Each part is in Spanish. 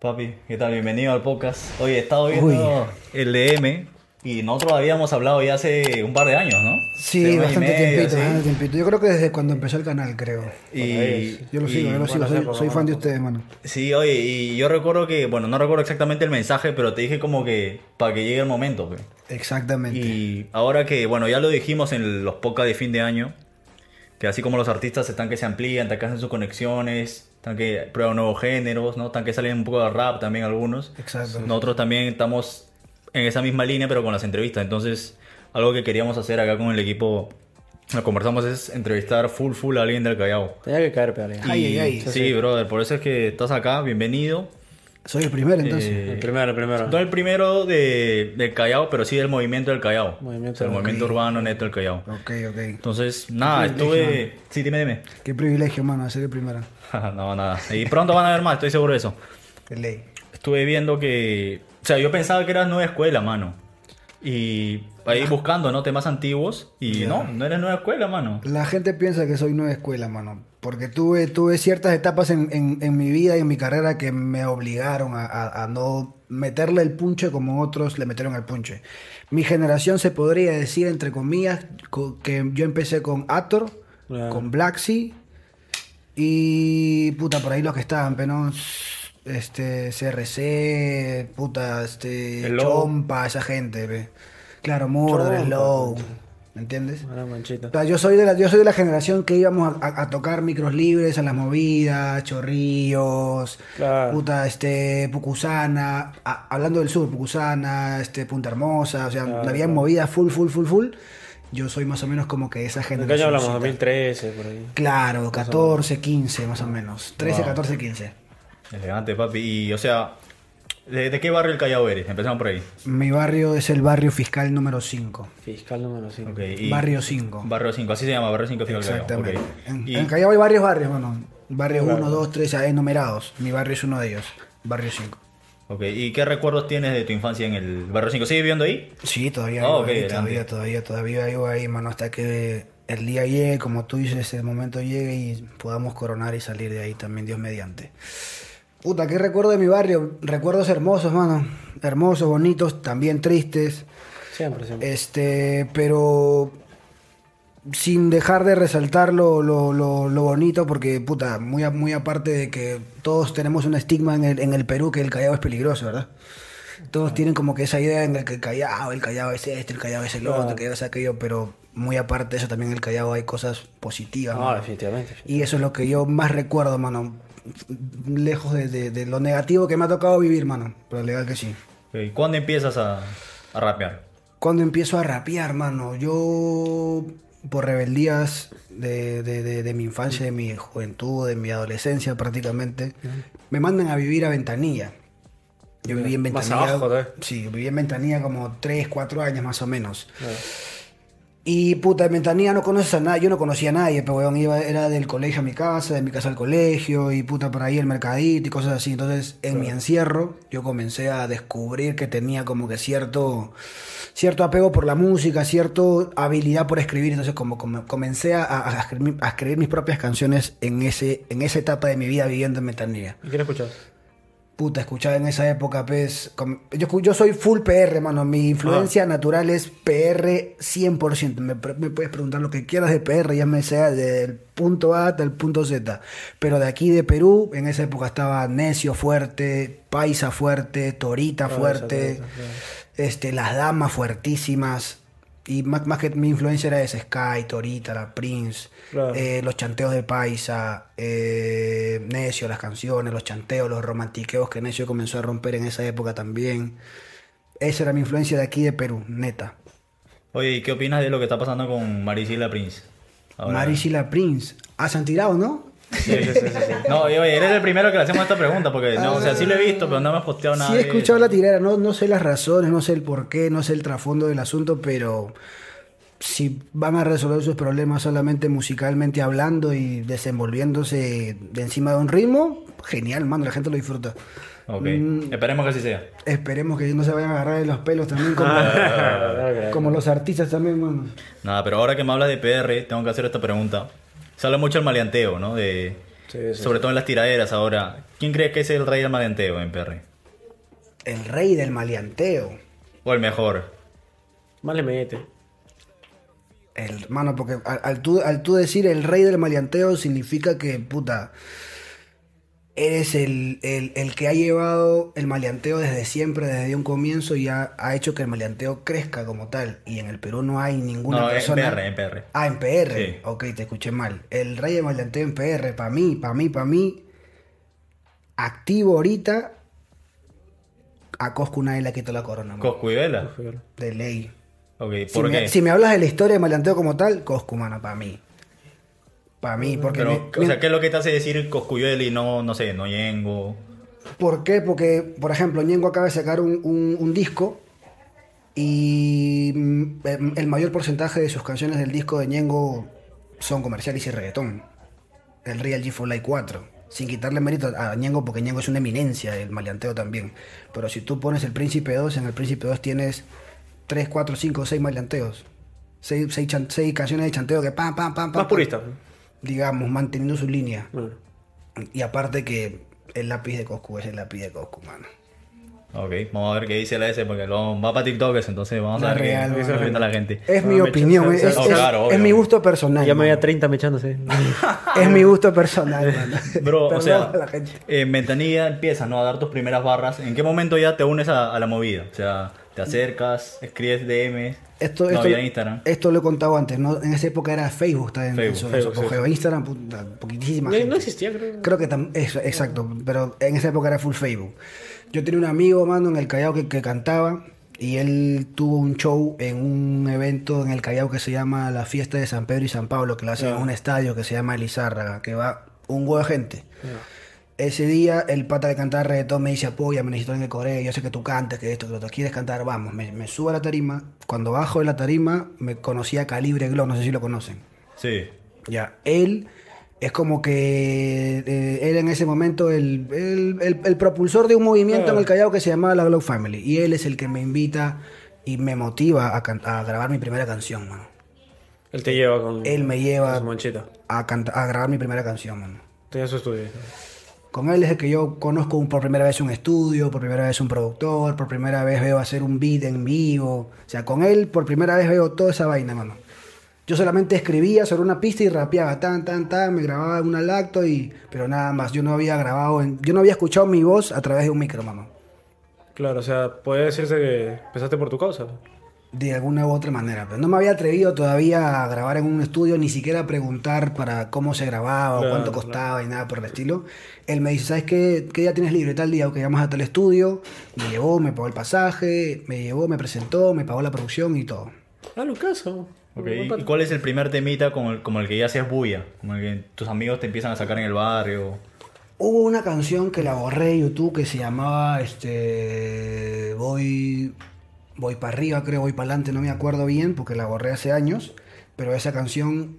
Papi, ¿qué tal? Bienvenido al podcast. Oye, he estado viendo el DM y nosotros habíamos hablado ya hace un par de años, ¿no? Sí, bastante medio, tiempito, sí. bastante tiempito. Yo creo que desde cuando empezó el canal, creo. Y, Yo lo y- sigo, yo lo sigo. Soy, fan de ustedes, mano. Sí, oye, y yo recuerdo que, bueno, no recuerdo exactamente el mensaje, pero te dije como que para que llegue el momento. pues. Exactamente. Y ahora que, bueno, ya lo dijimos en los podcasts de fin de año, que así como los artistas están que se amplían, que hacen sus conexiones, están que prueban nuevos géneros, ¿no? Están que salen un poco de rap también algunos. Exacto. Nosotros también estamos en esa misma línea, pero con las entrevistas. Entonces, algo que queríamos hacer acá con el equipo, lo conversamos, es entrevistar full, full a alguien del Callao. Tenía que caer, pero ya. Ay, ay, ay. Sí, brother, por eso es que estás acá, bienvenido. Soy el primero, entonces. Eh, El primero, el primero. no el primero de, del Callao, pero sí del movimiento del Callao. Movimiento O sea, el del- movimiento urbano neto del Callao. ok, ok. Entonces, nada, estuve... Sí, dime, dime. Qué privilegio, mano, ser el primero. no, nada. Y pronto van a ver más, estoy seguro de eso. De ley. Estuve viendo que... O sea, yo pensaba que eras nueva escuela, mano. Y ahí buscando, ¿no? Temas antiguos. Y no, no eres nueva escuela, mano. La gente piensa que soy nueva escuela, mano. Porque tuve, tuve ciertas etapas en, en- en mi vida y en mi carrera que me obligaron a, a- a no meterle el punche como otros le metieron el punche. Mi generación se podría decir, entre comillas, co- que yo empecé con Ator, Claro. con Black Sea y puta, por ahí los que estaban, pero. Este, CRC, puta, este, Low. Chompa, esa gente, ve. Claro, Slow, puta. ¿Me entiendes? Ahora manchita. O sea, yo soy de la, yo soy de la generación que íbamos a, a- a tocar micros libres a las movidas, chorrillos, Claro. puta, este, Pucusana, a- hablando del sur, Pucusana, este, Punta Hermosa, o sea, Claro, había claro. movidas full, full, full, full. Yo soy más o menos como que esa ¿De qué año generación. hablamos? 2013, por ahí. Claro, 14, 15 más o menos. 13, Wow. 14, 15. Elegante, papi. Y, o sea, ¿de, de qué barrio del Callao eres? Empezamos por ahí. Mi barrio es el barrio fiscal número 5. Fiscal número 5. Ok, y- Barrio 5. Barrio 5, así se llama, Barrio 5 Fiscal Callao. Exactamente. ok. En, Y- en Callao hay varios barrios, bueno. Barrio Claro. 1, 2, 3, enumerados. Mi barrio es uno de ellos. Barrio 5. Ok, ¿y qué recuerdos tienes de tu infancia en el Barrio 5? ¿Sigues viviendo ahí? Sí, todavía, Ah, vivo ok, ahí, todavía, todavía, todavía vivo ahí, mano, hasta que el día llegue, como tú dices, el momento llegue y podamos coronar y salir de ahí también, Dios mediante. Puta, ¿qué recuerdo de mi barrio? Recuerdos hermosos, mano. Hermosos, bonitos, también tristes. Siempre, siempre. Este, pero sin dejar de resaltar lo, lo, lo, lo bonito, porque, puta, muy, a- muy aparte de que todos tenemos un estigma en el, en el Perú que el Callao es peligroso, ¿verdad? Todos tienen como que esa idea en el que el Callao, el Callao es este, el Callao es el otro, el Callao es aquello, pero muy aparte de eso también en el Callao hay cosas positivas. No, mano. definitivamente. Y eso es lo que yo más recuerdo, mano. Lejos de, de- de lo negativo que me ha tocado vivir, mano. Pero legal que sí. Ok, ¿Cuándo empiezas a, a rapear? Cuando empiezo a rapear, mano, yo por rebeldías de, de- de- de mi infancia, de mi juventud, de mi adolescencia prácticamente, me mandan a vivir a Ventanilla. Yo viví en Más Ventanilla. abajo, ¿eh? Sí, viví en Ventanilla como 3, 4 años más o menos. Y puta, en Ventanilla no conoces a nadie, yo no conocía a nadie, pero weón, iba, era del colegio a mi casa, de mi casa al colegio, y puta, por ahí el mercadito y cosas así. Entonces, en mi encierro, yo comencé a descubrir que tenía como que cierto, cierto apego por la música, cierta habilidad por escribir. Entonces, como, como comencé a, escribir, a escribir mis propias canciones en, ese, en esa etapa de mi vida viviendo en Ventanilla. ¿Y quién escuchas? Puta, escuchaba en esa época, pues. Yo, soy full PR, mano. Mi influencia natural es PR 100%. Me, me puedes preguntar lo que quieras de PR, ya me sea del punto A hasta el punto Z. Pero de aquí de Perú, en esa época estaba Necio fuerte, Paisa fuerte, Torita fuerte, este, Las Damas fuertísimas. Y más, más que mi influencia era ese Sky, Torita, la Prince, Claro. eh, los chanteos de Paisa, eh, Necio, las canciones, los chanteos, los romantiqueos que Necio comenzó a romper en esa época también. Esa era mi influencia de aquí de Perú, neta. Oye, ¿y qué opinas de lo que está pasando con Marisila Prince? Ahora- Maris y la Prince. Ah, se han tirado, ¿no? Sí, sí, sí, sí, sí. No, oye, eres el primero que le hacemos esta pregunta, porque no, o sea, sí lo he visto, pero no me has posteado nada. Sí, he escuchado la tirera, no, no sé las razones, no sé el por qué, no sé el trasfondo del asunto, pero si van a resolver sus problemas solamente musicalmente hablando y desenvolviéndose de encima de un ritmo, genial, mano, la gente lo disfruta. Ok, Mm. esperemos que así sea. Esperemos que no se vayan a agarrar de los pelos también como, Ah, como los artistas también, mano. Nada, pero ahora que me hablas de PR, tengo que hacer esta pregunta. Se habla mucho del maleanteo, ¿no? De, Sí, sí. Sobre todo en las tiraderas ahora. ¿Quién cree que es el rey del maleanteo en PR? El rey del maleanteo. O el mejor. Más le mete. El, mano, porque al, al tú, al tú decir el rey del maleanteo significa que, puta, eres el, el- el que ha llevado el maleanteo desde siempre, desde un comienzo y ha, ha hecho que el maleanteo crezca como tal. Y en el Perú no hay ninguna No, en persona... PR, en PR. Ah, en PR. Sí. Ok, te escuché mal. El rey del maleanteo en PR, para mí, para mí, para mí, activo ahorita, a Coscu nadie le quitó la corona. Coscu y Vela. De ley. Ok, Si ¿por me, qué? si me hablas de la historia de maleanteo como tal, Coscu, mano, para mí. Para mí, porque... Pero, me- o sea, ¿qué es lo que te hace decir Coscuyuela y no, no sé, no Yengo? ¿Por qué? Porque, por ejemplo, Ñengo acaba de sacar un, un- un disco y mm, em, el mayor porcentaje de sus canciones del disco de Ñengo son comerciales y reggaetón. El Real G for Life 4. Sin quitarle mérito a Ñengo, porque Ñengo es una eminencia del maleanteo también. Pero si tú pones el Príncipe 2, en el Príncipe 2 tienes 3, 4, 5, 6 maleanteos. 6, canciones de chanteo que pam, pam, pam, pam. Más pam, purista. Digamos, manteniendo su línea. Bueno. Y aparte que el lápiz de Coscu es el lápiz de Coscu, mano. Ok, vamos a ver qué dice la S porque lo, va para TikTokers, entonces vamos a ver real, qué la gente. Es mi Ah, opinión, echa- es, oh, es- claro, es mi gusto personal. Ya me voy a mano. 30 mechándose. Es mi gusto personal, mano. Bro, o sea, en Ventanilla empiezas ¿no? a dar tus primeras barras. ¿En qué momento ya te unes a, a la movida? O sea, te acercas, escribes DM. Esto, no, esto, había Instagram. esto lo he contado antes, ¿no? En esa época era Facebook, está en Facebook, Facebook. Instagram, puta, poquitísima No, gente. no existía, creo. Creo que es, exacto, pero en esa época era full Facebook. Yo tenía un amigo, mano, en el Callao que, que cantaba y él tuvo un show en un evento en el Callao que se llama la Fiesta de San Pedro y San Pablo, que lo hacen en un estadio que se llama Elizárraga, que va un huevo de gente. Ese día el pata de cantar reggaetón me dice apoya, me necesito en el coreo, yo sé que tú cantas, que esto, que lo quieres cantar, vamos, me, me subo a la tarima, cuando bajo de la tarima me conocía Calibre Glow, no sé si lo conocen. Sí. Ya, él es como que eh, él en ese momento el, el- el- el propulsor de un movimiento en el Callao que se llamaba la Glow Family. Y él es el que me invita y me motiva a, can- a grabar mi primera canción, mano. Él te lleva con. Él me lleva- con su. A, a grabar mi primera canción, mano. Tenía su estudio. Con él es el que yo conozco por primera vez un estudio, por primera vez un productor, por primera vez veo hacer un beat en vivo. O sea, con él por primera vez veo toda esa vaina, mano. Yo solamente escribía sobre una pista y rapeaba tan, tan, tan, me grababa en una lacto y... Pero nada más, yo no había grabado, yo no había escuchado mi voz a través de un micro, mano. Claro, o sea, puede decirse que empezaste por tu causa. De alguna u otra manera. Pero no me había atrevido todavía a grabar en un estudio, ni siquiera a preguntar para cómo se grababa o cuánto costaba y nada por el estilo. Él me dice, ¿sabes qué? ¿Qué día tienes libre? Tal día, ok, vamos a tal estudio. Me llevó, me pagó el pasaje, me llevó, me presentó, me pagó la producción y todo. Ah, Lucaso. Ok, ¿Y cuál es el primer temita como el, como el que ya hacías bulla? Como el que tus amigos te empiezan a sacar en el barrio. Hubo una canción que la borré de YouTube que se llamaba este Voy Voy para arriba, creo, voy para adelante, no me acuerdo bien porque la borré hace años, pero esa canción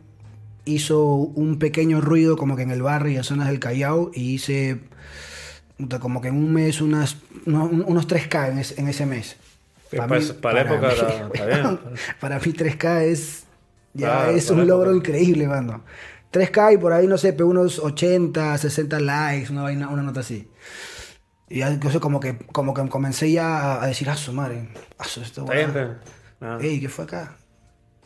hizo un pequeño ruido como que en el barrio y en zonas del Callao y hice como que en un mes unas, unos, unos 3K en, ese- en ese mes. Para eso- para la época bien. para mí 3K es ya Claro, es para un logro época. increíble, mano. 3K y por ahí, no sé, unos 80, 60 likes, una vaina, una nota así. Y ya entonces como que, como que comencé ya a, decir, ah, su madre, ah, su esto. Ah. Ey, ¿qué fue acá?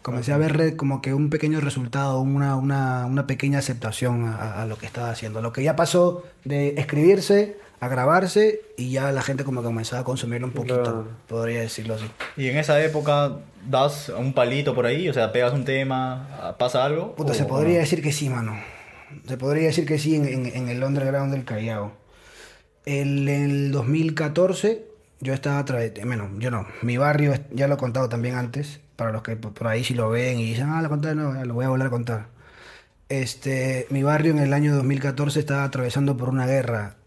Comencé a ver como que un pequeño resultado, una, una, una pequeña aceptación a, a lo que estaba haciendo. Lo que ya pasó de escribirse a grabarse y ya la gente como que comenzaba a consumirlo un poquito, Claro. podría decirlo así. Y en esa época das un palito por ahí, o sea, pegas un tema, pasa algo. Puta, o- se o podría no? decir que sí, mano. Se podría decir que sí en, en- en el underground del Callao. El, en el 2014 yo estaba través, bueno, yo no, mi barrio, ya lo he contado también antes, para los que por ahí si lo ven y dicen, ah, lo conté, no, lo voy a volver a contar. Este, mi barrio en el año 2014 estaba atravesando por una guerra,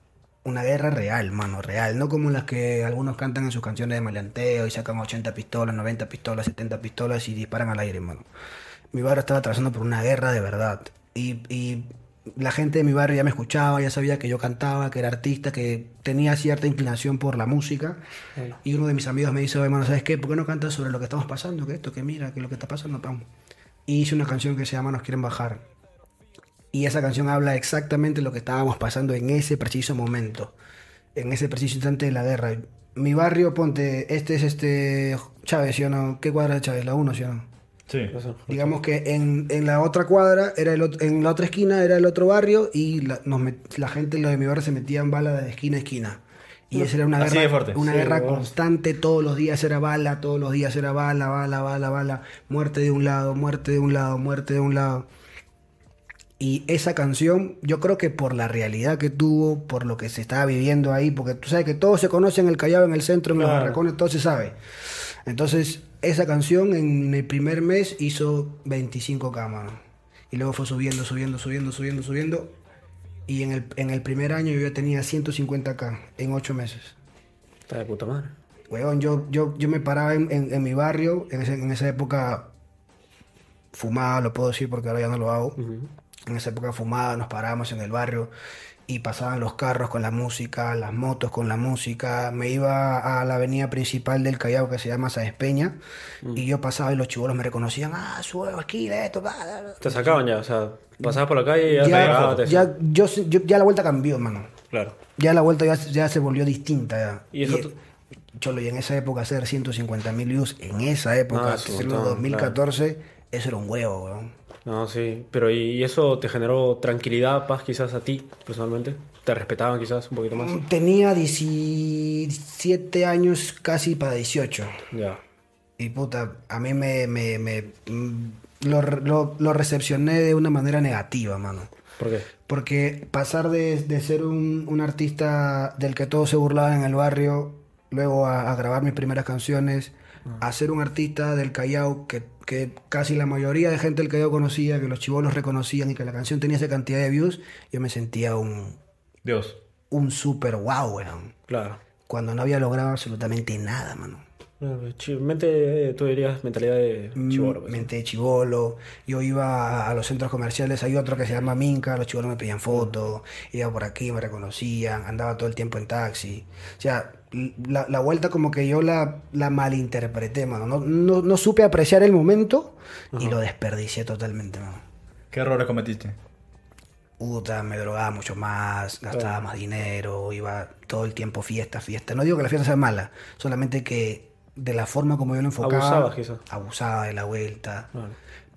una guerra real, mano, real, no como las que algunos cantan en sus canciones de maleanteo y sacan 80 pistolas, 90 pistolas, 70 pistolas y disparan al aire, mano. Mi barrio estaba atravesando por una guerra de verdad. Y, y la gente de mi barrio ya me escuchaba, ya sabía que yo cantaba, que era artista, que tenía cierta inclinación por la música. Sí. Y uno de mis amigos me dice, hermano, ¿sabes qué? ¿Por qué no cantas sobre lo que estamos pasando? Que esto, que mira, que lo que está pasando, pam. Y hice una canción que se llama Nos quieren bajar. Y esa canción habla exactamente lo que estábamos pasando en ese preciso momento, en ese preciso instante de la guerra. Mi barrio, ponte, este es este Chávez, ¿sí o no? ¿Qué cuadra de Chávez? La 1, ¿sí o no? Sí. Digamos que en, en la otra cuadra, era el, ot- en la otra esquina era el otro barrio y la, nos met- la gente, los de mi barrio, se metían balas de esquina a esquina. Y esa era una Así guerra, fuerte. una Sí, guerra bueno. constante, todos los días era bala, todos los días era bala, bala, bala, bala, muerte de un lado, muerte de un lado, muerte de un lado. Y esa canción, yo creo que por la realidad que tuvo, por lo que se estaba viviendo ahí, porque tú sabes que todo se conoce en el Callao, en el centro, en los Claro. barracones, todo se sabe. Entonces, esa canción en el primer mes hizo 25 cámaras. Y luego fue subiendo, subiendo, subiendo, subiendo, subiendo. Y en el, en el primer año yo ya tenía 150k en 8 meses. Está de puta madre. Weón, yo, yo, yo me paraba en, en- en mi barrio, en, ese- en esa época fumaba, lo puedo decir porque ahora ya no lo hago. En esa época fumaba, nos parábamos en el barrio y pasaban los carros con la música, las motos con la música. Me iba a la avenida principal del Callao que se llama Sáenz Peña y yo pasaba y los chibolos me reconocían, ah, su aquí, esto, bla, bla". Te sacaban ya, o sea, pasabas por la calle y ya, te Ya, te ya, yo, yo- ya la vuelta cambió, mano. Claro. Ya la vuelta ya, ya se volvió distinta. Ya. Y eso tú- Cholo, y en esa época hacer 150 mil views, en esa época, Ah, hacerlo en montón, 2014, eso era un huevo, weón. No, sí. Pero ¿y eso te generó tranquilidad, paz quizás a ti personalmente? ¿Te respetaban quizás un poquito más? Tenía 17 años, casi para 18. Ya. Y puta, a mí me, me, me- mm, lo, lo- lo recepcioné de una manera negativa, mano. ¿Por qué? Porque pasar de, de ser un, un artista del que todos se burlaban en el barrio, luego a, a grabar mis primeras canciones, a ser un artista del Callao que, que casi la mayoría de gente del Callao conocía, que los chivolos reconocían y que la canción tenía esa cantidad de views, yo me sentía un, Dios. un super wow, weón. Claro. Cuando no había logrado absolutamente nada, mano. Chi- Mente, tú dirías mentalidad de chivolo. pues. Mente de chivolo. Yo iba a, los centros comerciales, hay otro que se llama Minca, los chivolos me pedían fotos, iba por aquí, me reconocían, andaba todo el tiempo en taxi. O sea, la, la vuelta como que yo la, la malinterpreté, mano. No, no, no supe apreciar el momento y lo desperdicié totalmente, mano. ¿Qué errores cometiste? Puta, me drogaba mucho más, gastaba más dinero, iba todo el tiempo fiesta, fiesta. No digo que la fiesta sea mala, solamente que de la forma como yo lo enfocaba... Abusabas, quizás. Abusaba de la vuelta.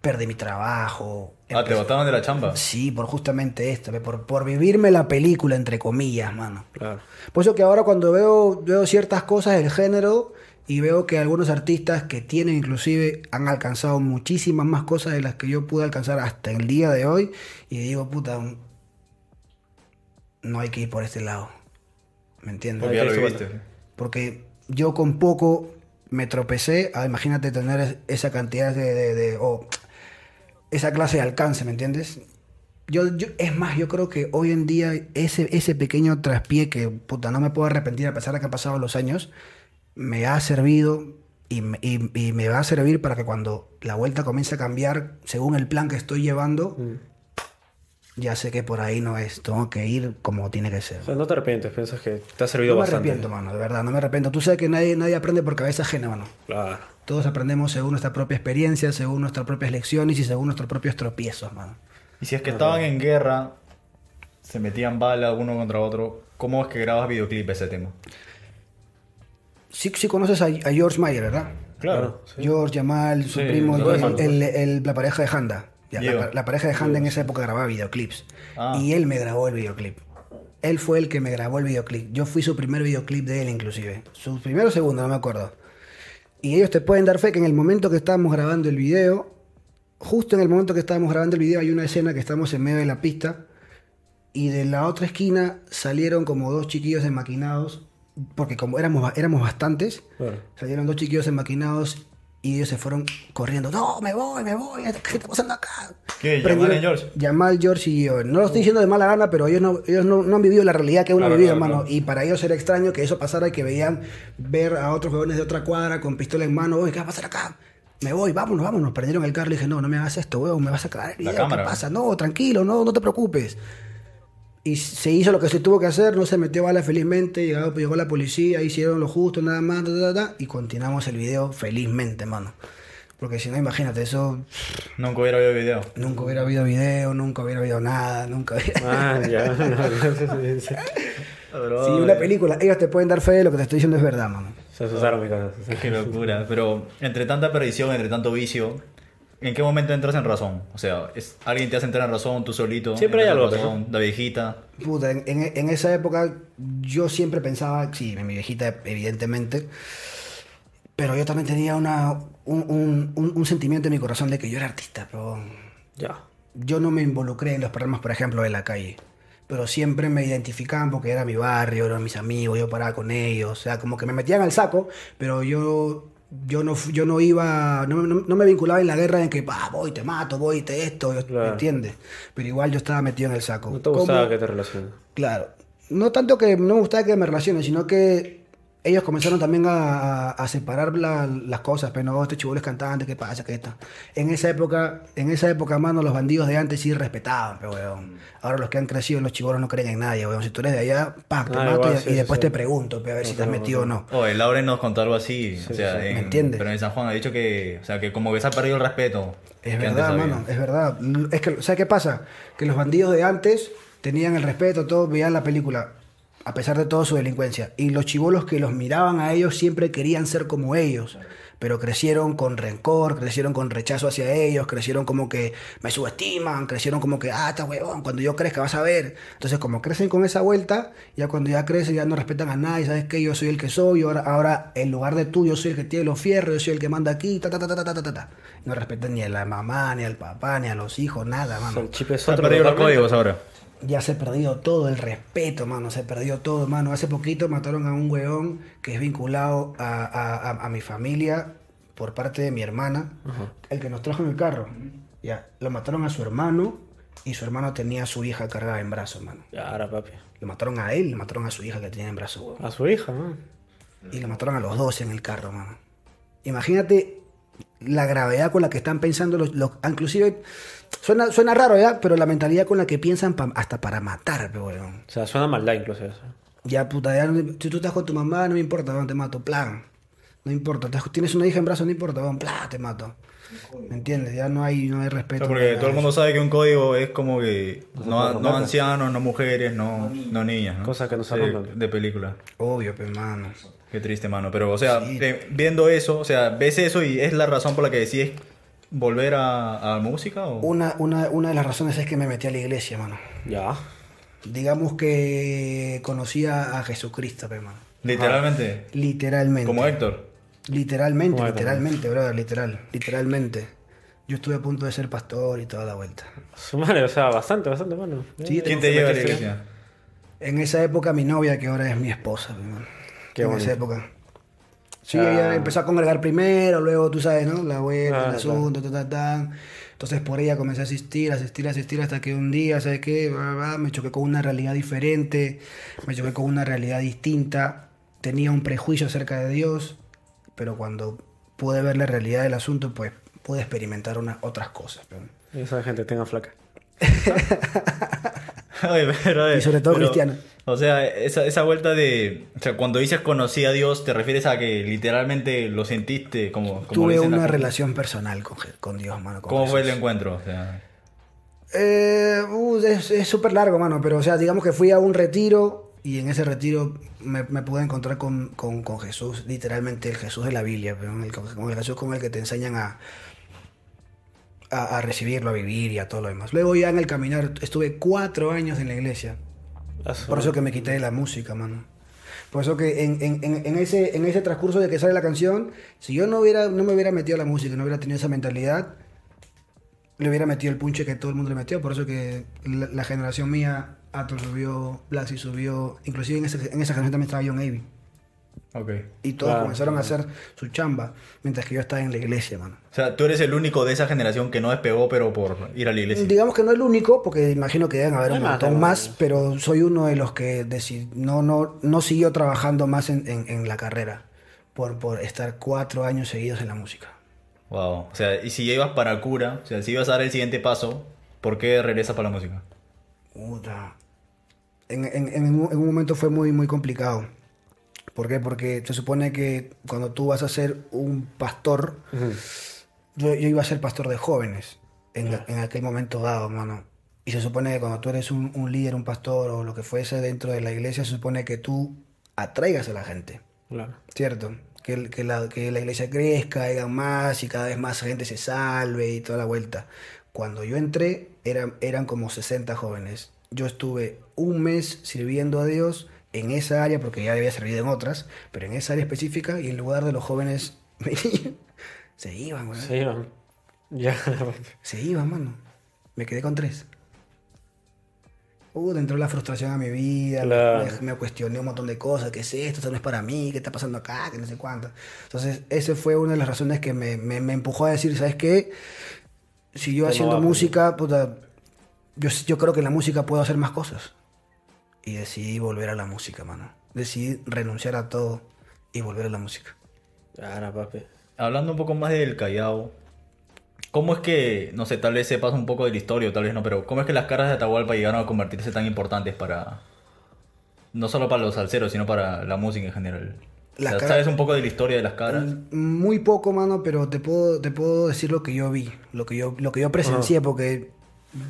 Perdí mi trabajo. Ah, te botaron de la chamba. Sí, por justamente esto, por, por vivirme la película, entre comillas, mano. Claro. Por eso que ahora cuando veo, veo ciertas cosas del género y veo que algunos artistas que tienen inclusive han alcanzado muchísimas más cosas de las que yo pude alcanzar hasta el día de hoy y digo, puta, no hay que ir por este lado. ¿Me entiendes? Porque ya lo viviste. Porque yo con poco me tropecé a, imagínate, tener es- esa cantidad de, o esa clase de alcance, ¿me entiendes? Yo, es más, yo creo que hoy en día ese, ese pequeño traspié que, puta, no me puedo arrepentir a pesar de que han pasado los años, me ha servido y- y me va a servir para que cuando la vuelta comience a cambiar, según el plan que estoy llevando, Mm. Ya sé que por ahí no es, tengo que ir como tiene que ser. O sea, no te arrepientes, piensas que te ha servido No me bastante. arrepiento, mano, de verdad, no me arrepiento. Tú sabes que nadie, nadie aprende por cabeza ajena, mano. Claro. Todos aprendemos según nuestra propia experiencia, según nuestras propias lecciones y según nuestros propios tropiezos, mano. Y si es que estaban en guerra, se metían balas uno contra otro, ¿cómo es que grabas videoclip ese tema? Sí, sí conoces a, a George Mayer, ¿verdad? Claro. sí. George, Jamal, su Sí, primo, el, eso. el- el- la pareja de Handa. La, pareja de Handa en esa época grababa videoclips. Ah. Y él me grabó el videoclip. Él fue el que me grabó el videoclip. Yo fui su primer videoclip de él, inclusive. Su primero o segundo, no me acuerdo. Y ellos te pueden dar fe que en el momento que estábamos grabando el video, justo en el momento que estábamos grabando el video, hay una escena que estamos en medio de la pista. Y de la otra esquina salieron como dos chiquillos enmaquinados. Porque como éramos, éramos bastantes. Salieron dos chiquillos enmaquinados y ellos se fueron corriendo. No, me voy, me voy. ¿Qué está pasando acá? ¿Qué? ¿Yamal y George? Yamal, George y yo. No lo estoy diciendo de mala gana, pero ellos no, ellos no, no han vivido la realidad que uno Claro, ha vivido, claro, hermano. claro. Y para ellos era extraño que eso pasara y que veían ver a otros jóvenes de otra cuadra con pistola en mano. Oye, ¿qué va a pasar acá? Me voy, vámonos, vámonos. Perdieron el carro. Le dije, no, no me hagas esto, weón. Me vas a cagar. ¿Qué cámara. pasa? No, tranquilo, no, no te preocupes. Y se hizo lo que se tuvo que hacer, no se metió bala felizmente, llegó, llegó la policía, hicieron lo justo, nada más, ta, ta, ta, y continuamos el video felizmente, mano. Porque si no, imagínate, eso Nunca hubiera habido video. nunca hubiera habido video, nunca hubiera habido nada, nunca hubiera... Ah, ya. sí. Si una película, ellos te pueden dar fe de lo que te estoy diciendo es verdad, mano. Se asustaron mi casa. Qué locura. Pero entre tanta perdición, entre tanto vicio, ¿en qué momento entras en razón? O sea, es, alguien te hace entrar en razón, tú solito. Siempre hay en algo, razón, La viejita. Puta, en, en- en esa época yo siempre pensaba, sí, mi viejita evidentemente, pero yo también tenía una, un, un- un- un sentimiento en mi corazón de que yo era artista, pero Ya. yo no me involucré en los problemas, por ejemplo, de la calle. Pero siempre me identificaban porque era mi barrio, eran mis amigos, yo paraba con ellos. O sea, como que me metían al saco, pero yo, yo, no, yo no iba, no, no- no me vinculaba en la guerra en que, ah, voy, te mato, voy, te esto, ¿me Claro. entiendes? Pero igual yo estaba metido en el saco. No te gustaba que te relaciones. Claro. No tanto que no me gustaba que me relacionen, sino que ellos comenzaron también a, a- a separar la- las cosas, pero no, este chivolo es cantante, ¿qué pasa? ¿Qué está? En esa época, en esa época, mano, los bandidos de antes sí respetaban, pero weón. Ahora los que han crecido, los chivolos no creen en nadie, weón. Si tú eres de allá, pac, te Ah, mato igual, y, sí, y sí, después sí. te pregunto, pero a ver si te has metido o no. Oh, el Lauren nos contó algo así. o sea, sí. en- ¿Me entiendes? Pero en San Juan ha dicho que, o sea, que como que se ha perdido el respeto. Es verdad, mano, es verdad. Es que, ¿sabes qué pasa? Que los bandidos de antes tenían el respeto, todo, veían la película, a pesar de toda su delincuencia. Y los chivolos que los miraban a ellos siempre querían ser como ellos, pero crecieron con rencor, crecieron con rechazo hacia ellos, crecieron como que me subestiman, crecieron como que, ah, está huevón, cuando yo crezca vas a ver. Entonces, como crecen con esa vuelta, ya cuando ya crecen, ya no respetan a nadie, sabes que yo soy el que soy, y ahora, ahora en lugar de tú, yo soy el que tiene los fierros, yo soy el que manda aquí, ta, ta, ta, ta, ta, ta, ta. ta. No respetan ni a la mamá, ni al papá, ni a los hijos, nada, mano. Son chips códigos ahora. Ya se ha perdido todo el respeto, mano. Se perdió todo, mano. Hace poquito mataron a un weón que es vinculado a, a- a- a mi familia por parte de mi hermana, el que nos trajo en el carro. Ya, lo mataron a su hermano y su hermano tenía a su hija cargada en brazos, mano. Ya, ahora, papi. Lo mataron a él le mataron a su hija que tenía en brazos, weón. A su hija, ¿no? Y lo mataron a los dos en el carro, mano. Imagínate la gravedad con la que están pensando los... los- inclusive, suena, suena raro ya, pero la mentalidad con la que piensan pa- hasta para matar, weón. O sea, suena maldad incluso eso. Ya, puta, ya, no- si tú estás con tu mamá, no me importa, weón, te mato, plan. No importa, tienes una hija en brazos, no importa, weón, plan, te mato. ¿Me entiendes? Ya no hay, no hay O respeto. sea, porque todo el mundo sabe que un código es como que no, romper. ancianos, no mujeres, no, no niñas. ¿no? Cosas que no Sí, rompen. De película. Obvio, pe, mano. Qué triste, mano. Pero, o sea, Sí. eh, viendo eso, o sea, ¿ves eso y es la razón por la que decides volver a, a la música? O? Una, una, una de las razones es que me metí a la iglesia, mano. Ya. Digamos que conocía a Jesucristo, pe, mano. Literalmente. Literalmente. Como Héctor. Literalmente, Como Héctor. literalmente, brother, literal, literalmente. Yo estuve a punto de ser pastor y toda la vuelta. Su madre, o sea, bastante, bastante bueno. Sí, ¿Quién te lleva a la iglesia? En esa época mi novia, que ahora es mi esposa, pe, mano. Qué en bonito. esa época. Sí, Ah. ella empezó a congregar primero, luego tú sabes, ¿no? La abuela, Ah, el asunto, ta, ta, ta. Entonces por ella comencé a asistir, asistir, asistir hasta que un día, ¿sabes qué? Me choqué con una realidad diferente, me choqué con una realidad distinta. Tenía un prejuicio acerca de Dios, pero cuando pude ver la realidad del asunto, pues pude experimentar unas otras cosas. pero- Esa gente tenga flaca. Ay, pero, Y sobre todo pero, cristiana. O sea, esa, esa vuelta de... O sea, cuando dices conocí a Dios, ¿te refieres a que literalmente lo sentiste como... como Tuve una relación personal con, con Dios, mano. con ¿Cómo fue el encuentro? O sea, Eh, uh, es es súper largo, mano, pero o sea, digamos que fui a un retiro y en ese retiro me, me pude encontrar con, con- con Jesús, literalmente el Jesús de la Biblia, pero el, con el Jesús con el que te enseñan a, a, a recibirlo, a vivir y a todo lo demás. Luego ya en el caminar estuve cuatro años en la iglesia, Por eso que me quité de la música, mano. Por eso que en, en- en- ese, en ese transcurso de que sale la canción, si yo no, hubiera, no me hubiera metido a la música, no hubiera tenido esa mentalidad, le hubiera metido el punche que todo el mundo le metió. Por eso que la, la generación mía, Ator subió, Blaxy subió, inclusive en, ese- en esa canción también estaba John Avey. Y todos Claro, comenzaron a hacer su chamba, mientras que yo estaba en la iglesia, mano. O sea, tú eres el único de esa generación que no despegó, pero por ir a la iglesia. Digamos que no el único, porque imagino que deben haber un más, montón más, más. pero soy uno de los que no, no, no siguió trabajando más en, en- en la carrera por, por estar cuatro años seguidos en la música. Wow. O sea, y si ya ibas para cura, o sea, si ibas a dar el siguiente paso, ¿por qué regresas para la música? Puta. En, en- en un, en un momento fue muy, muy complicado. ¿Por qué? Porque se supone que cuando tú vas a ser un pastor, yo, yo iba a ser pastor de jóvenes en, en aquel momento dado, mano. Y se supone que cuando tú eres un, un líder, un pastor o lo que fuese dentro de la iglesia, se supone que tú atraigas a la gente. Claro. ¿Cierto? Que, que, la, que la iglesia crezca, haya más y cada vez más gente se salve y toda la vuelta. Cuando yo entré, eran, eran como 60 jóvenes. Yo estuve un mes sirviendo a Dios en esa área, porque ya había servido en otras, pero en esa área específica y en lugar de los jóvenes se iban, güey. Sí, no. Ya. Se iban, mano. Me quedé con tres. Uh, entró la frustración a mi vida, Claro. me, me cuestioné un montón de cosas, ¿qué es esto? Esto no es para mí, ¿qué está pasando acá? Que no sé cuánto. Entonces, esa fue una de las razones que me, me, me empujó a decir, ¿sabes qué? Si yo haciendo música, puta, yo, yo creo que en la música puedo hacer más cosas. Y decidí volver a la música, mano. Decidí renunciar a todo y volver a la música. Ahora, papi. Hablando un poco más del Callao, ¿cómo es que, no sé, tal vez sepas un poco de la historia o tal vez no, pero cómo es que las caras de Atahualpa llegaron a convertirse tan importantes para, no solo para los salseros, sino para la música en general? O sea, ¿Sabes un poco de la historia de las caras? Muy poco, mano, pero te puedo, te puedo decir lo que yo vi, lo que yo, lo que yo presencié, porque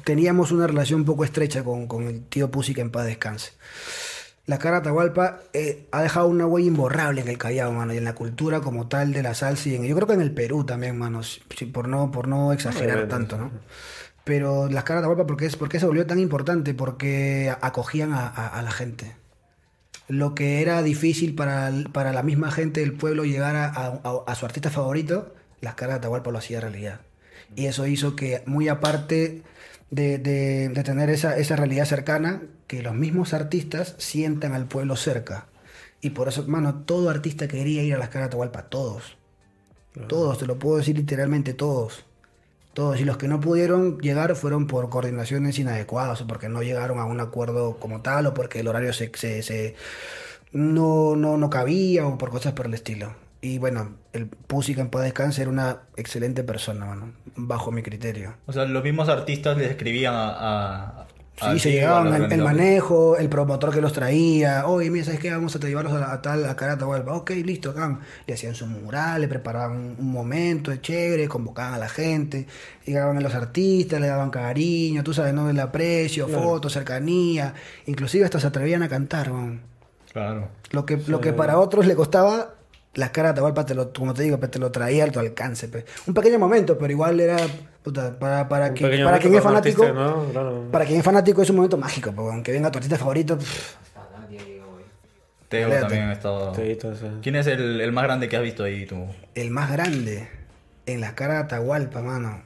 teníamos una relación un poco estrecha con, con el tío Pussy que en paz descanse. La cara Atahualpa eh, ha dejado una huella imborrable en el Callao, mano, y en la cultura como tal de la salsa, y en- yo creo que en el Perú también, mano, si- por no, por no exagerar tanto, ¿no? Pero las caras Atahualpa, ¿por qué, por qué se volvió tan importante? Porque acogían a, a- a la gente lo que era difícil para, para la misma gente del pueblo llegar a, a- a su artista favorito, las caras de Atahualpa lo hacía realidad. Y eso hizo que, muy aparte de, de- de tener esa, esa realidad cercana, que los mismos artistas sientan al pueblo cerca. Y por eso, hermano, todo artista quería ir a las caras de Atahualpa, todos. Todos, te lo puedo decir literalmente todos. Todos. Y los que no pudieron llegar fueron por coordinaciones inadecuadas o porque no llegaron a un acuerdo como tal o porque el horario se, se, se- no, no, no cabía o por cosas por el estilo. Y bueno, el Pussy que en paz descanse era una excelente persona, mano, bajo mi criterio. O sea, los mismos artistas les escribían a... a- Sí, se llegaban al el, manejo, el promotor que los traía. Oye, mira, ¿sabes qué? Vamos a llevarlos a, la- a tal, a Carata Huelva. Ok, listo, acá. Le hacían su mural, le preparaban un, un momento chévere, convocaban a la gente, llegaban a los artistas, le daban cariño, tú sabes, ¿no? El aprecio, Claro. fotos, cercanía. Inclusive hasta se atrevían a cantar, man. Claro. Lo que, lo que para otros le costaba, las caras de Atahualpa, te lo, como te digo, te lo traía a tu alcance. pe. Un pequeño momento, pero igual era, puta, para, para, que, para quien es fanático, artista, ¿no? Claro. para quien es fanático es un momento mágico, porque aunque venga tu artista favorito, pff, Teo Léate. también ha estado... Sí, eso. ¿Quién es el, el más grande que has visto ahí tú? el más grande en la cara de Atahualpa, mano.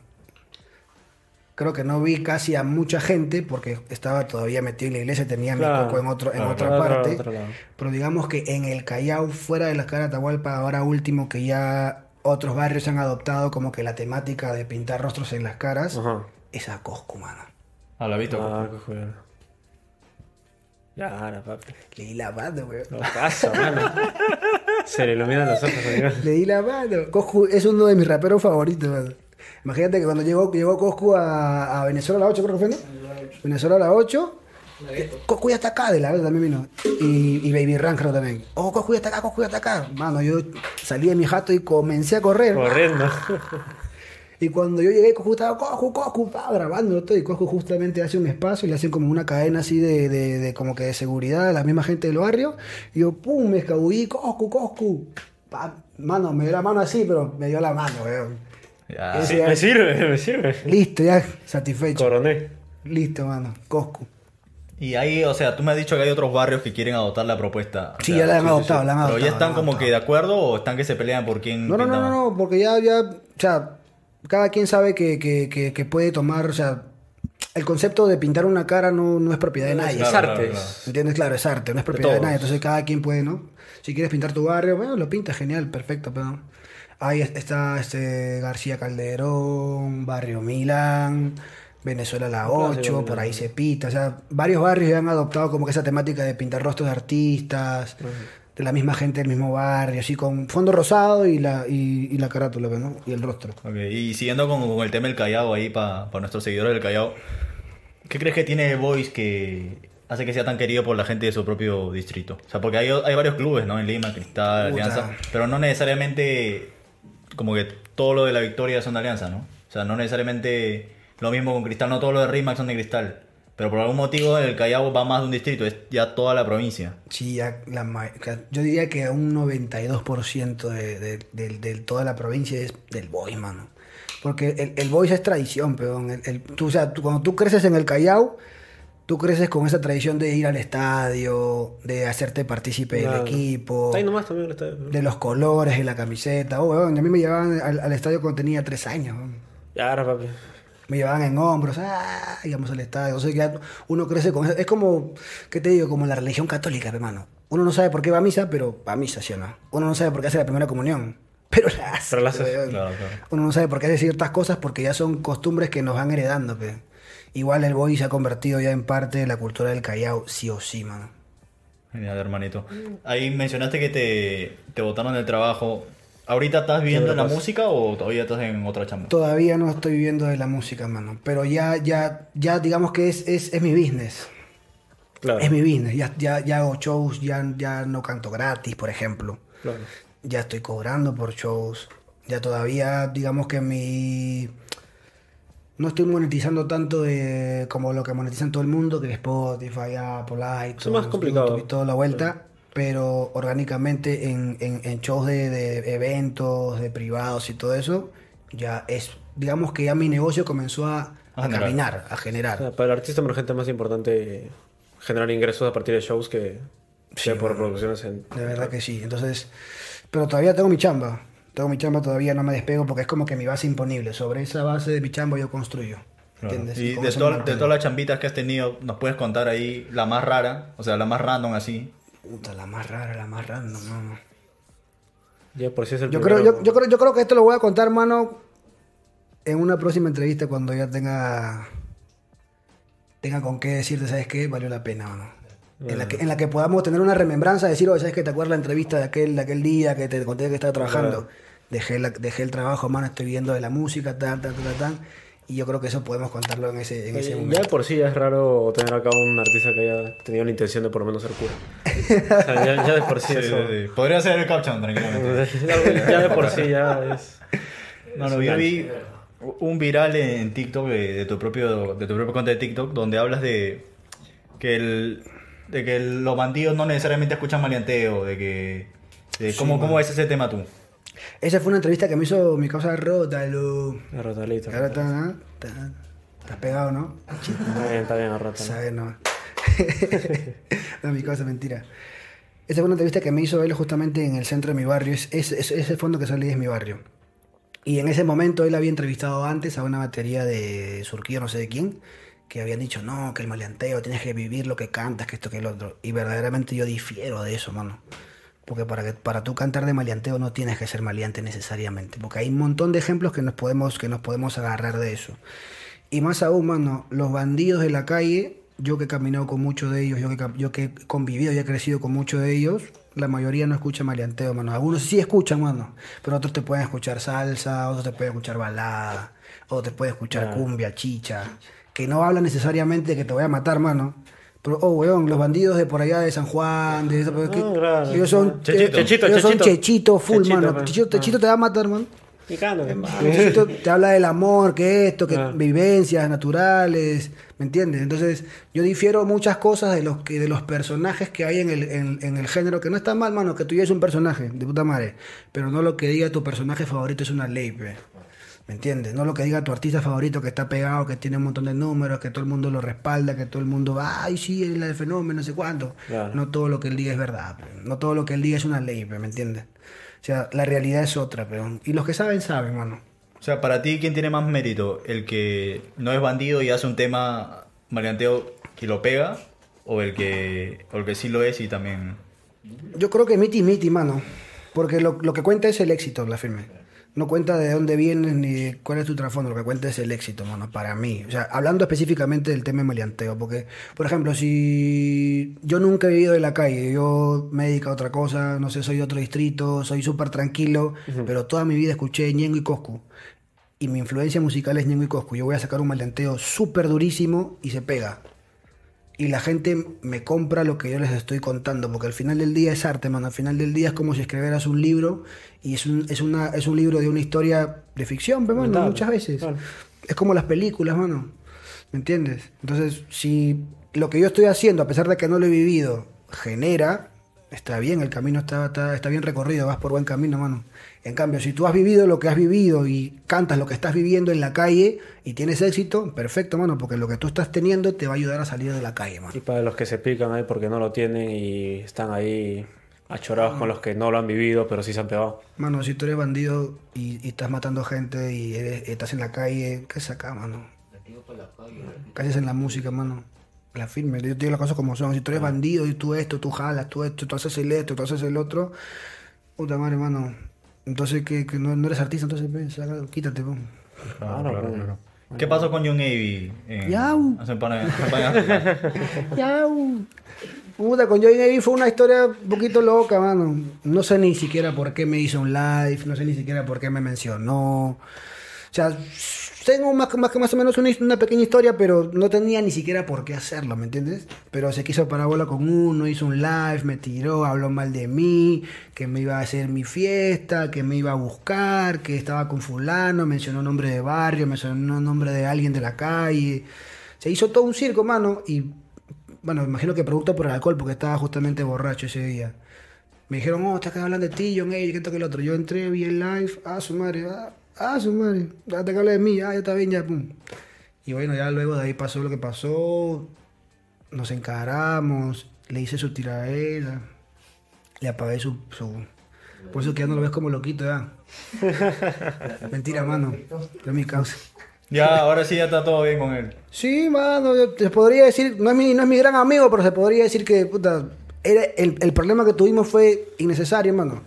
Creo que no vi casi a mucha gente porque estaba todavía metido en la iglesia, tenía Claro. mi coco en, otro, en Claro, otra parte. otro lado. Pero digamos que en el Callao, fuera de la cara de Atahualpa, ahora último que ya otros barrios han adoptado como que la temática de pintar rostros en las caras, Ajá. es a Coscu, mano. Ah, lo he visto. Ah, qué joder. Ya, ahora, papi. Le di la mano, weón. No pasa, mano. Se le iluminan los ojos, amigo. Le di la mano. Coscu es uno de mis raperos favoritos, mano. Imagínate que cuando llegó, llegó Coscu a, a Venezuela a la 8, creo que fue, ¿no? Venezuela a la 8. eh, Coscu ya está acá, de la verdad también vino. Y, y Baby Ran creo también. Oh, Coscu ya está acá, Coscu ya está acá. Mano, yo salí de mi jato y comencé a correr. Corriendo. Y cuando yo llegué, Coscu estaba, Coscu, Coscu, estaba grabando todo. Y Coscu justamente hace un espacio y le hacen como una cadena así de, de, de como que de seguridad a la misma gente del barrio. Y yo, pum, me escabullí, Coscu, Coscu. Pa- mano, me dio la mano así, pero me dio la mano, weón. Ya. Ese- Sí, me sirve, me sirve. Listo, ya, satisfecho. Coroné. Listo, mano, Coscu. Y ahí, o sea, tú me has dicho que hay otros barrios que quieren adoptar la propuesta. O Sí, sea, ya la han adoptado, la han Pero ya adoptado, están como que de acuerdo o están que se pelean por quién No, no, no, no, no, porque ya, ya, o sea, cada quien sabe que, que, que, que puede tomar, o sea, el concepto de pintar una cara no, no es propiedad de nadie. Es Claro, arte. claro, claro. ¿Entiendes? Claro, es arte, no es propiedad de, nadie. Entonces cada quien puede, ¿no? Si quieres pintar tu barrio, bueno, lo pintas, genial, perfecto, pero... Ahí es- está este García Calderón, Barrio Milán, Venezuela La clásico, 8, por ahí se pita. O sea, varios barrios ya han adoptado como que esa temática de pintar rostros de artistas, de la misma gente del mismo barrio, así con fondo rosado y la, y, y la carátula, ¿no? Y el rostro. Ok, Y siguiendo con, con el tema del Callao ahí para nuestros seguidores del Callao, ¿qué crees que tiene Voice que hace que sea tan querido por la gente de su propio distrito? O sea, porque hay, hay varios clubes, ¿no? En Lima, Cristal, Puta. Alianza, pero no necesariamente como que todo lo de la victoria son de Alianza, ¿no? O sea, no necesariamente lo mismo con Cristal, no todo lo de Rimax son de Cristal. Pero por algún motivo el Callao va más de un distrito, es ya toda la provincia. Sí, ya la yo diría que un 92% de, de, de- de toda la provincia es del Boys, mano. Porque el, el Boys es tradición, peón. El, el- tú, o sea, tú- cuando tú creces en el Callao, tú creces con esa tradición de ir al estadio, de hacerte partícipe del equipo, Está ahí nomás también el estadio. de los colores de la camiseta. Oh, weón, a mí me llevaban al, al estadio cuando tenía tres años. Ya, ahora, papi. Me llevaban en hombros, ah, íbamos al estadio. O sea, ya uno crece con eso. Es como, ¿qué te digo? Como la religión católica, hermano. Uno no sabe por qué va a misa, pero va a misa, ¿sí o no? Uno no sabe por qué hace la primera comunión, pero la hace. Pero la hace, weón. Claro, claro. Uno no sabe por qué hace ciertas cosas porque ya son costumbres que nos van heredando, pe. Igual el boy se ha convertido ya en parte de la cultura del Callao, sí o sí, mano. Genial, hermanito. Ahí mencionaste que te, te botaron del trabajo. ¿Ahorita estás viviendo en la música o todavía estás en otra chamba? Todavía no estoy viviendo de la música, mano. Pero ya, ya, ya digamos que es, es, es mi business. Claro. Es mi business. Ya, ya, ya hago shows, ya, ya no canto gratis, por ejemplo. claro. Ya estoy cobrando por shows. Ya todavía, digamos que mi... No estoy monetizando tanto de, como lo que monetizan todo el mundo, que es Spotify, Apple, iTunes, más complicado. YouTube y toda la vuelta. Pero orgánicamente en, en, en shows de, de eventos, de privados y todo eso, ya es, digamos que ya mi negocio comenzó a, A a caminar, a O generar. sea, para el artista emergente es más importante generar ingresos a partir de shows que, Sí, que por producciones en... De verdad que sí. Entonces, pero todavía tengo mi chamba. Tengo mi chamba, todavía no me despego porque es como que mi base imponible. Sobre esa base de mi chamba yo construyo. Claro. ¿Entiendes? Y de, toda- todas las chambitas que has tenido, ¿nos puedes contar ahí la más rara? O sea, la más random así. Puta, la más rara, la más random, no. Ya por si es el Yo creo, yo creo, yo creo que esto lo voy a contar, mano, en una próxima entrevista cuando ya tenga tenga con qué decirte, ¿sabes qué? Valió la pena, mano. En la, que, en la que podamos tener una remembranza, decir, oye, ¿sabes qué? ¿Te acuerdas la entrevista de aquel, de aquel día que te conté que estaba trabajando? Claro. Dejé, la- dejé el trabajo, mano, estoy viendo de la música, tan, tan, tan, tan. Y yo creo que eso podemos contarlo en ese, en ese Ya momento. de por sí ya es raro tener acá un artista que haya tenido la intención de por lo menos ser cura. O sea, ya, ya de por sí Sí, eso... sí, sí. Podría ser el caption, tranquilamente. ya, ya de por sí ya es... No, no, yo vi un viral en TikTok de, de tu propio de tu propia cuenta de TikTok donde hablas de que el de que el- los bandidos no necesariamente escuchan maleanteo, de que de cómo, cómo es ese tema tú. Esa fue una entrevista que me hizo mi causa Rótalo. A Rotalito. Estás pegado, ¿no? Está bien, está bien, Rota. Sabe, no. no, mi cosa, mentira. Esa fue una entrevista que me hizo él justamente en el centro de mi barrio. Es, es, es- ese fondo que sale es mi barrio. Y en ese momento él había entrevistado antes a una batería de Surquillo, no sé de quién, que habían dicho, no, que el maleanteo, tienes que vivir lo que cantas, que esto, que el otro. Y verdaderamente yo difiero de eso, mano. Porque para, que, para tú cantar de maleanteo no tienes que ser maleante necesariamente. Porque hay un montón de ejemplos que nos podemos, que nos podemos agarrar de eso. Y más aún, mano, los bandidos de la calle, yo que he caminado con muchos de ellos, yo que, yo que he convivido y he crecido con muchos de ellos, la mayoría no escucha maleanteo, mano. Algunos sí escuchan, mano, pero otros te pueden escuchar salsa, otros te pueden escuchar balada, otros te pueden escuchar Claro. cumbia, chicha, que no habla necesariamente de que te voy a matar, mano. Pero, oh, weón, los bandidos de por allá de San Juan, de, Ah, claro. ellos son Chechito. Chechito, ellos son chechito. full, Chechito, mano. man. Chechito, chechito te va a matar, man. Y cándale. Chechito te habla del amor, que esto, que Ah. vivencias naturales, ¿me entiendes? Entonces, yo difiero muchas cosas de los que de los personajes que hay en el, en, en el género, que no está mal, mano, que tú ya es un personaje, de puta madre, pero no lo que diga tu personaje favorito es una ley, pe. ¿Me entiendes? No lo que diga tu artista favorito que está pegado, que tiene un montón de números, que todo el mundo lo respalda, que todo el mundo va, ay, sí, él es el fenómeno, no sé cuánto. Claro. No todo lo que él diga es verdad, pe. no todo lo que él diga es una ley, pe, ¿me entiendes? O sea, la realidad es otra, pero y los que saben, saben, mano. O sea, para ti, ¿quién tiene más mérito? ¿El que no es bandido y hace un tema maleanteo y lo pega? ¿O el que, o el que sí lo es y también... Yo creo que miti miti, mano. Porque lo, lo que cuenta es el éxito, la firme. No cuenta de dónde vienes ni de cuál es tu trasfondo. Lo que cuenta es el éxito, mano, para mí. O sea, hablando específicamente del tema de maleanteo. Porque, por ejemplo, si yo nunca he vivido de la calle, yo me he dedicado a otra cosa, no sé, soy de otro distrito, soy súper tranquilo, pero toda mi vida escuché Ñengo y Coscu. Y mi influencia musical es Ñengo y Coscu. Yo voy a sacar un maleanteo súper durísimo y se pega. Y la gente me compra lo que yo les estoy contando, porque al final del día es arte, mano. Al final del día es como si escribieras un libro y es un, es una, es un libro de una historia de ficción, pero mano, Claro, muchas veces. claro. Es como las películas, mano. ¿Me entiendes? Entonces, si lo que yo estoy haciendo, a pesar de que no lo he vivido, genera, está bien, el camino está, está, está bien recorrido, vas por buen camino, mano. En cambio, si tú has vivido lo que has vivido y cantas lo que estás viviendo en la calle y tienes éxito, perfecto, mano, porque lo que tú estás teniendo te va a ayudar a salir de la calle, mano. Y para los que se pican ahí porque no lo tienen y están ahí achorados con los que no lo han vivido, pero sí se han pegado. Mano, si tú eres bandido y, y estás matando gente y eres- estás en la calle, ¿qué saca, mano? ¿Qué haces en la música, mano? La firme, yo te digo las cosas como son. Si tú eres bandido y tú esto, tú jalas, tú esto, tú haces el esto, tú haces el otro, puta madre, mano. Entonces, que, que no, no eres artista, entonces, ven, saca- quítate, pues. Claro, Claro, claro, pues. claro. ¿Qué pasó con John Avey? en- Yau. hace? Yau. Puta, con Joey Navy fue una historia un poquito loca, mano. No sé ni siquiera por qué me hizo un live, no sé ni siquiera por qué me mencionó. O sea, tengo más, más más o menos una, una pequeña historia, pero no tenía ni siquiera por qué hacerlo, ¿me entiendes? Pero se quiso parábola con uno, hizo un live, me tiró, habló mal de mí, que me iba a hacer mi fiesta, que me iba a buscar, que estaba con fulano, mencionó nombre de barrio, mencionó nombre de alguien de la calle. Se hizo todo un circo, mano, y bueno, imagino que producto por el alcohol, porque estaba justamente borracho ese día. Me dijeron, oh, estás hablando de ti, John que el otro. Yo entré, vi el live, ah, su madre, ah, ah, su madre, ya te habla de mí, ah, ya está bien, ya, pum. Y bueno, ya luego de ahí pasó lo que pasó, nos encaramos, le hice su tiradera, le apagué su, su... Por eso que ya no lo ves como loquito, ya. Mentira, mano, es mi causa. Ya, ahora sí ya está todo bien con él. Sí, mano, yo te podría decir, no es mi, no es mi gran amigo, pero se podría decir que, puta, era el, el problema que tuvimos fue innecesario, mano.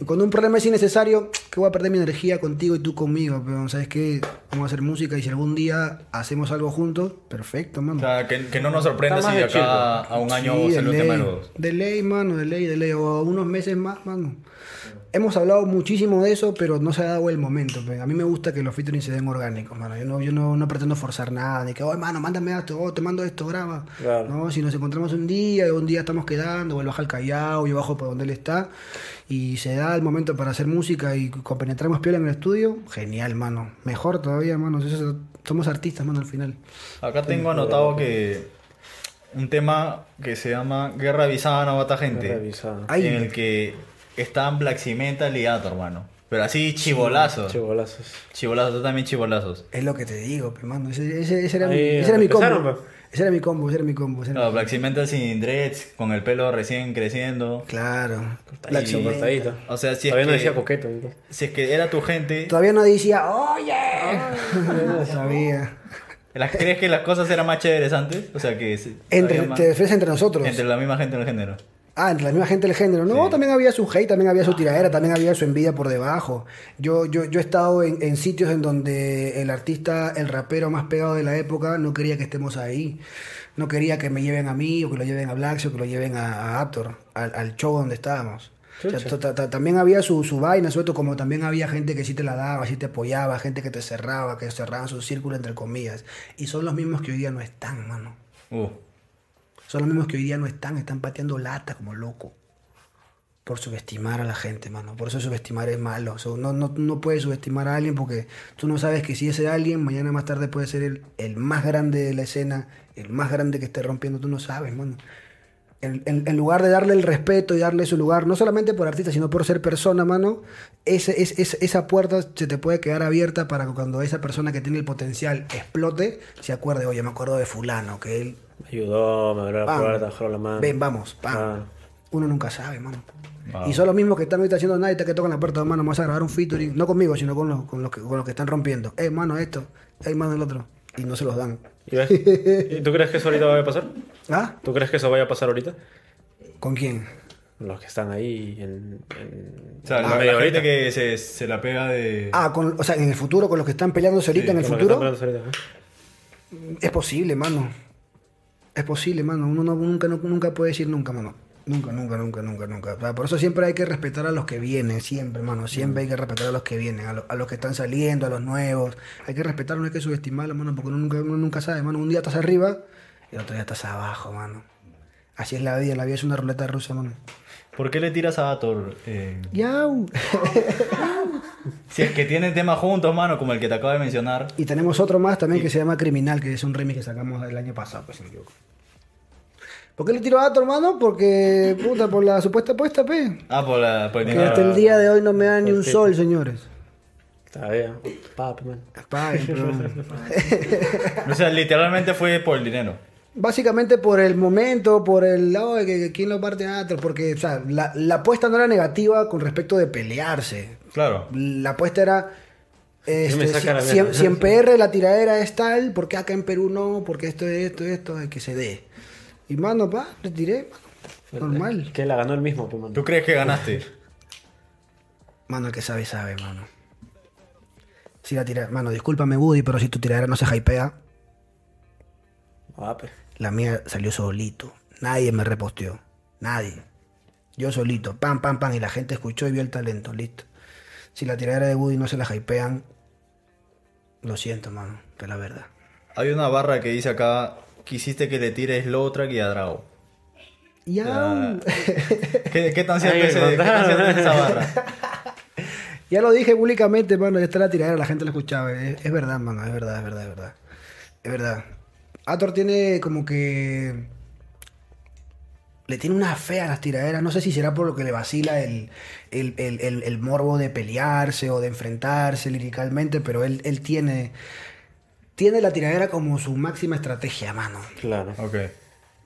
Y cuando un problema es innecesario, que voy a perder mi energía contigo y tú conmigo, pero ¿sabes qué? Vamos a hacer música y si algún día hacemos algo juntos, perfecto, O mano. sea, que, que no nos sorprenda si de acá a un año Sí, sale un tema de los de ley, mano, de ley, de ley, o unos meses más, mano. Hemos hablado muchísimo de eso, pero no se ha dado el momento. A mí me gusta que los featuring se den orgánicos, mano. Yo no, yo no, no pretendo forzar nada, ni que, oye, mano, mándame esto, oh, te mando esto, graba. Claro. No, si nos encontramos un día, un día estamos quedando, o él baja al Callao, yo bajo por donde él está, y se da el momento para hacer música y compenetramos piola en el estudio, genial, mano. Mejor todavía, mano. Eso- somos artistas, mano, al final. Acá tengo anotado que un tema que se llama Guerra Avisada no mata gente. Revisado. Ay. En el que están Black Cementa y Liato, hermano. Pero así chibolazos. Chibolazos. Chibolazos, tú también chibolazos. Es lo que te digo, pe, mano. Ese, ese- ese era, mi, Ahí ese era mi combo. Ese era mi combo, ese era mi combo. era Claro, mi- Black Cementa sin dreads, con el pelo recién creciendo. Claro. Cortadito, Black. O sea, si es, Todavía no que, decía coqueto. ¿no? si es que era tu gente, Todavía no decía, oye. no sabía. ¿las- ¿crees que las cosas eran más chéveres antes? O sea, que Entre, más- te refieres entre nosotros. entre la misma gente del género. Ah, entre la misma gente del género. No, Sí. también había su hate, también había su tiradera, también había su envidia por debajo. Yo, yo, yo he estado en, en sitios en donde el artista, el rapero más pegado de la época, no quería que estemos ahí. No quería que me lleven a mí, o que lo lleven a Black, o que lo lleven a, a Aptor, al, al show donde estábamos. O sea, también había su, su vaina, suelto, como también había gente que sí te la daba, sí te apoyaba, gente que te cerraba, que cerraban su círculo entre comillas. Y son los mismos que hoy día no están, mano. Uh, Son los mismos que hoy día no están, están pateando lata como loco. Por subestimar a la gente, mano. Por eso subestimar es malo. No, no, no puedes subestimar a alguien porque tú no sabes que si ese alguien mañana más tarde puede ser el, el más grande de la escena, el más grande que esté rompiendo. Tú no sabes, mano. En, lugar de darle el respeto y darle su lugar, no solamente por artista, sino por ser persona, mano, esa puerta se te puede quedar abierta para que cuando esa persona que tiene el potencial explote, se acuerde, oye, me acuerdo de fulano, que él ayudó, me abrió la puerta, dejó la mano. Ven, vamos, pam. Ah. Uno nunca sabe, mano. Wow. Y son los mismos que están ahorita haciendo nada y te que tocan la puerta, mano, vamos a grabar un featuring, no conmigo, sino con los, con los, que, con los que están rompiendo. Eh, mano, esto, eh, mano, el otro. Y no se los dan. ¿Y, ves? ¿Y tú crees que eso ahorita vaya a pasar? ¿Ah? ¿Tú crees que eso vaya a pasar ahorita? ¿Con quién? Los que están ahí en... en- o sea, en la, la la media gente horita. que se, se la pega de... Ah, con, o sea, en el futuro, con los que están peleándose ahorita Sí, en el futuro. ahorita, ¿eh? Es posible, mano. Es posible, mano. Uno no- nunca, no- nunca puede decir nunca, mano. Nunca, nunca, nunca, nunca, nunca. Por eso siempre hay que respetar a los que vienen, siempre, mano. Siempre hay que respetar a los que vienen, a, lo- a los que están saliendo, a los nuevos. Hay que respetarlos, no hay que subestimarlos, mano, porque uno nunca, uno nunca sabe, mano. Un día estás arriba y el otro día estás abajo, mano. Así es la vida, la vida es una ruleta rusa, mano. ¿Por qué le tiras a Ator? eh, Yau. si es que tienen temas juntos, mano, como el que te acabo de mencionar. Y tenemos otro más también que se llama Criminal, que es un remix que sacamos el año pasado, pues si no me equivoco. ¿Por qué le tiro a tu hermano? Porque, puta, por la supuesta apuesta, pe. Ah, por, la, por el Que hasta el día de hoy no me da ni un sol, señores. Está bien. Papi, man. Paguen, pero- O sea, literalmente fue por el dinero. Básicamente por el momento, por el lado de que, quién lo parte a otro, porque o sea, la, la apuesta no era negativa con respecto de pelearse. Claro. La apuesta era. Este, la si, en PR la tiradera es tal, ¿por qué acá en Perú no? Porque esto, esto, esto, hay que se dé. Y mano, pa, le tiré, mano. Normal. Que la ganó el mismo, pues, man. ¿Tú crees que ganaste? Mano, el que sabe, sabe, mano. Si la tira, mano, discúlpame, Woody, pero si tu tiradera no se hypea, Ah, pues. La mía salió solito. Nadie me reposteó. Nadie. Yo solito. Pam, pam, pam. Y la gente escuchó y vio el talento. Listo. Si la tiradera de Woody no se la hypean, lo siento, mano. Pero la verdad. Hay una barra que dice acá, quisiste que le tires Lowtrack y a Drago. Ya. ¿Qué, qué tan cierto que es, esa barra? Ya lo dije públicamente, mano. Ya está la tiradera, la gente lo escuchaba. Es, es verdad, mano. Es verdad, es verdad, es verdad. Es verdad. Ator tiene como que. Le tiene una fe a las tiraderas. No sé si será por lo que le vacila el, el, el- el- el morbo de pelearse o de enfrentarse liricalmente, pero él, él tiene. Tiene la tiradera como su máxima estrategia, mano. Claro. Ok.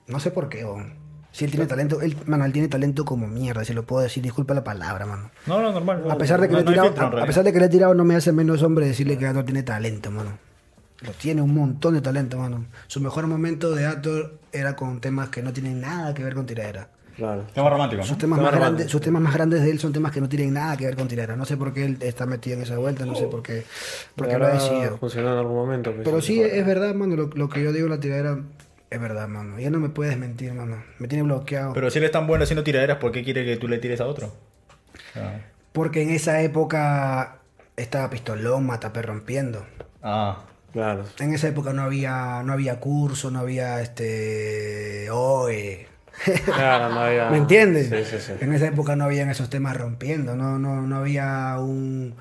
No sé por qué, weón. Si él tiene talento, él, mano, él tiene talento como mierda, si lo puedo decir, disculpa la palabra, mano. No, no, normal. A pesar de que no, le he tirado, a, a pesar de que le he tirado, no me hace menos hombre decirle que Ator tiene talento, mano. Lo tiene un montón de talento, mano. Su mejor momento de Ator era con temas que no tienen nada que ver con tiradera. Claro. Tema romántico, Sus ¿no? temas, Tema más grandes, sus temas más grandes de él son temas que no tienen nada que ver con tiradera. No sé por qué él está metido en esa vuelta, no sé por qué, por qué lo ha decidido. Funcionó en algún momento. pues, Pero sí, es verdad, mano. Lo, lo que yo digo la tiradera es verdad, mano. Ya no me puedes mentir, mano. Me tiene bloqueado. Pero si él es tan bueno haciendo tiraderas, ¿por qué quiere que tú le tires a otro? Ah. Porque en esa época estaba Pistolón, Matapé rompiendo. Ah. Claro. En esa época no había, no había curso, no había este OE. Claro, no había... ¿Me entiendes? Sí, sí, sí. En esa época no habían esos temas rompiendo, no, no, no había un,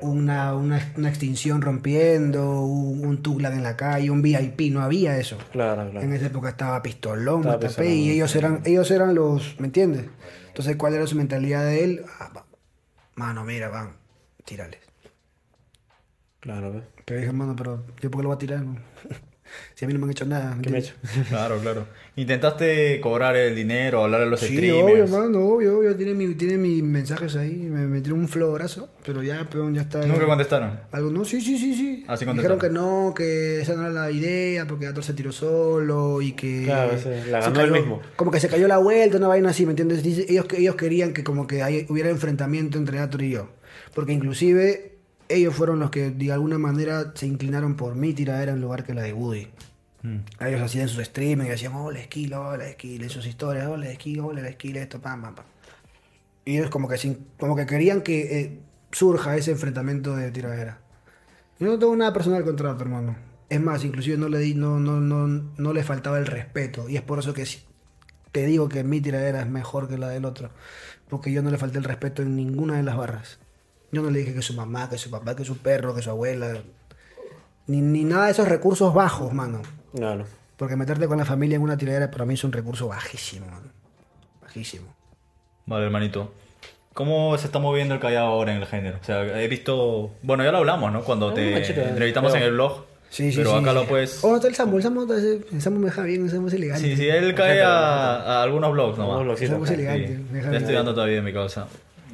una, una, una extinción rompiendo, un, un Tuglan en la calle, un VIP, no había eso. Claro, claro. En esa época estaba Pistolón, Estaba Matapé, Pistolón, y ellos eran, ellos eran los, ¿me entiendes? Entonces, ¿cuál era su mentalidad de él? Ah, va. mano, mira, van, tírales. Claro, ¿ves? Pero dije, mano, pero ¿yo por qué lo voy a tirar? si a mí no me han hecho nada. ¿me ¿Qué me hecho? Claro, claro. ¿Intentaste cobrar el dinero, hablar a los Sí, streamers? obvio, mano, obvio, obvio. Tiene, mi, tiene mis mensajes ahí. Me metieron un florazo, pero ya, peón, ya está. Nunca contestaron. Algo, no, sí, sí, sí, sí. Ah, sí Dijeron contestaron. que no, que esa no era la idea, porque Ator se tiró solo y que. Claro, sí, la ganó él cayó- mismo. Como que se cayó la vuelta, una vaina así, ¿me entiendes? Ellos, ellos querían que como que hay- hubiera enfrentamiento entre Ator y yo. Porque inclusive ellos fueron los que de alguna manera se inclinaron por mi tiradera en lugar que la de Woody. Mm. Ellos hacían sus streaming y decían, hola esquilo, hola esquilo, y sus historias, hola esquilo, hola esquilo, esto, pam, pam, pam. Y ellos como que, como que querían que eh, surja ese enfrentamiento de tiradera. Yo no tengo nada personal contra otro hermano. Es más, inclusive no le di, no, no, no, no le faltaba el respeto. Y es por eso que te digo que mi tiradera es mejor que la del otro. Porque yo no le falté el respeto en ninguna de las barras. Yo no le dije que su mamá, que su papá, que su perro, que su abuela. Ni, ni nada de esos recursos bajos, mano. Claro. Porque meterte con la familia en una tiradera para mí es un recurso bajísimo, mano. Bajísimo. Vale, hermanito. ¿Cómo se está moviendo el Callao ahora en el género? O sea, he visto... Bueno, ya lo hablamos, ¿no? Cuando No, te entrevistamos pero- en el blog. Sí, sí, Pero sí. acá lo puedes... Oh, está el Samu, el Samu, el Samu me deja bien, el Samu es elegante. Sí, sí, él cae a, a algunos blogs nomás. Algunos. Sí. deja Ya bien. estoy dando todavía mi causa.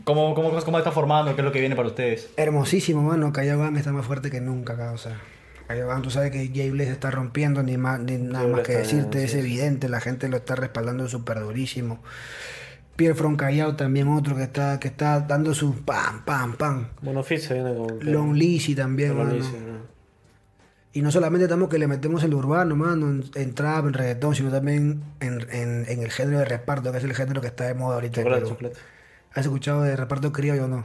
¿Cómo, cómo, ¿Cómo está formando? ¿Qué es lo que viene para ustedes? Hermosísimo, mano. Callaban está más fuerte que nunca, causa. Callaban, tú sabes que Jay Blaze está rompiendo, ni, más, ni nada Jay más que bien, decirte, es sí. evidente, la gente lo está respaldando súper durísimo. Pierre From Callao también otro que está, que está dando su pam, pam, pam. Bueno, Fit se viene con... Long Lizzy también, Long mano. Lizzy, ¿no? Y no solamente estamos que le metemos el urbano, mano, en, en trap, en reggaetón, sino también en, en- en el género de reparto, que es el género que está de moda ahorita. en Chocolate, Perú. chocolate. ¿Has escuchado de reparto criollo o no?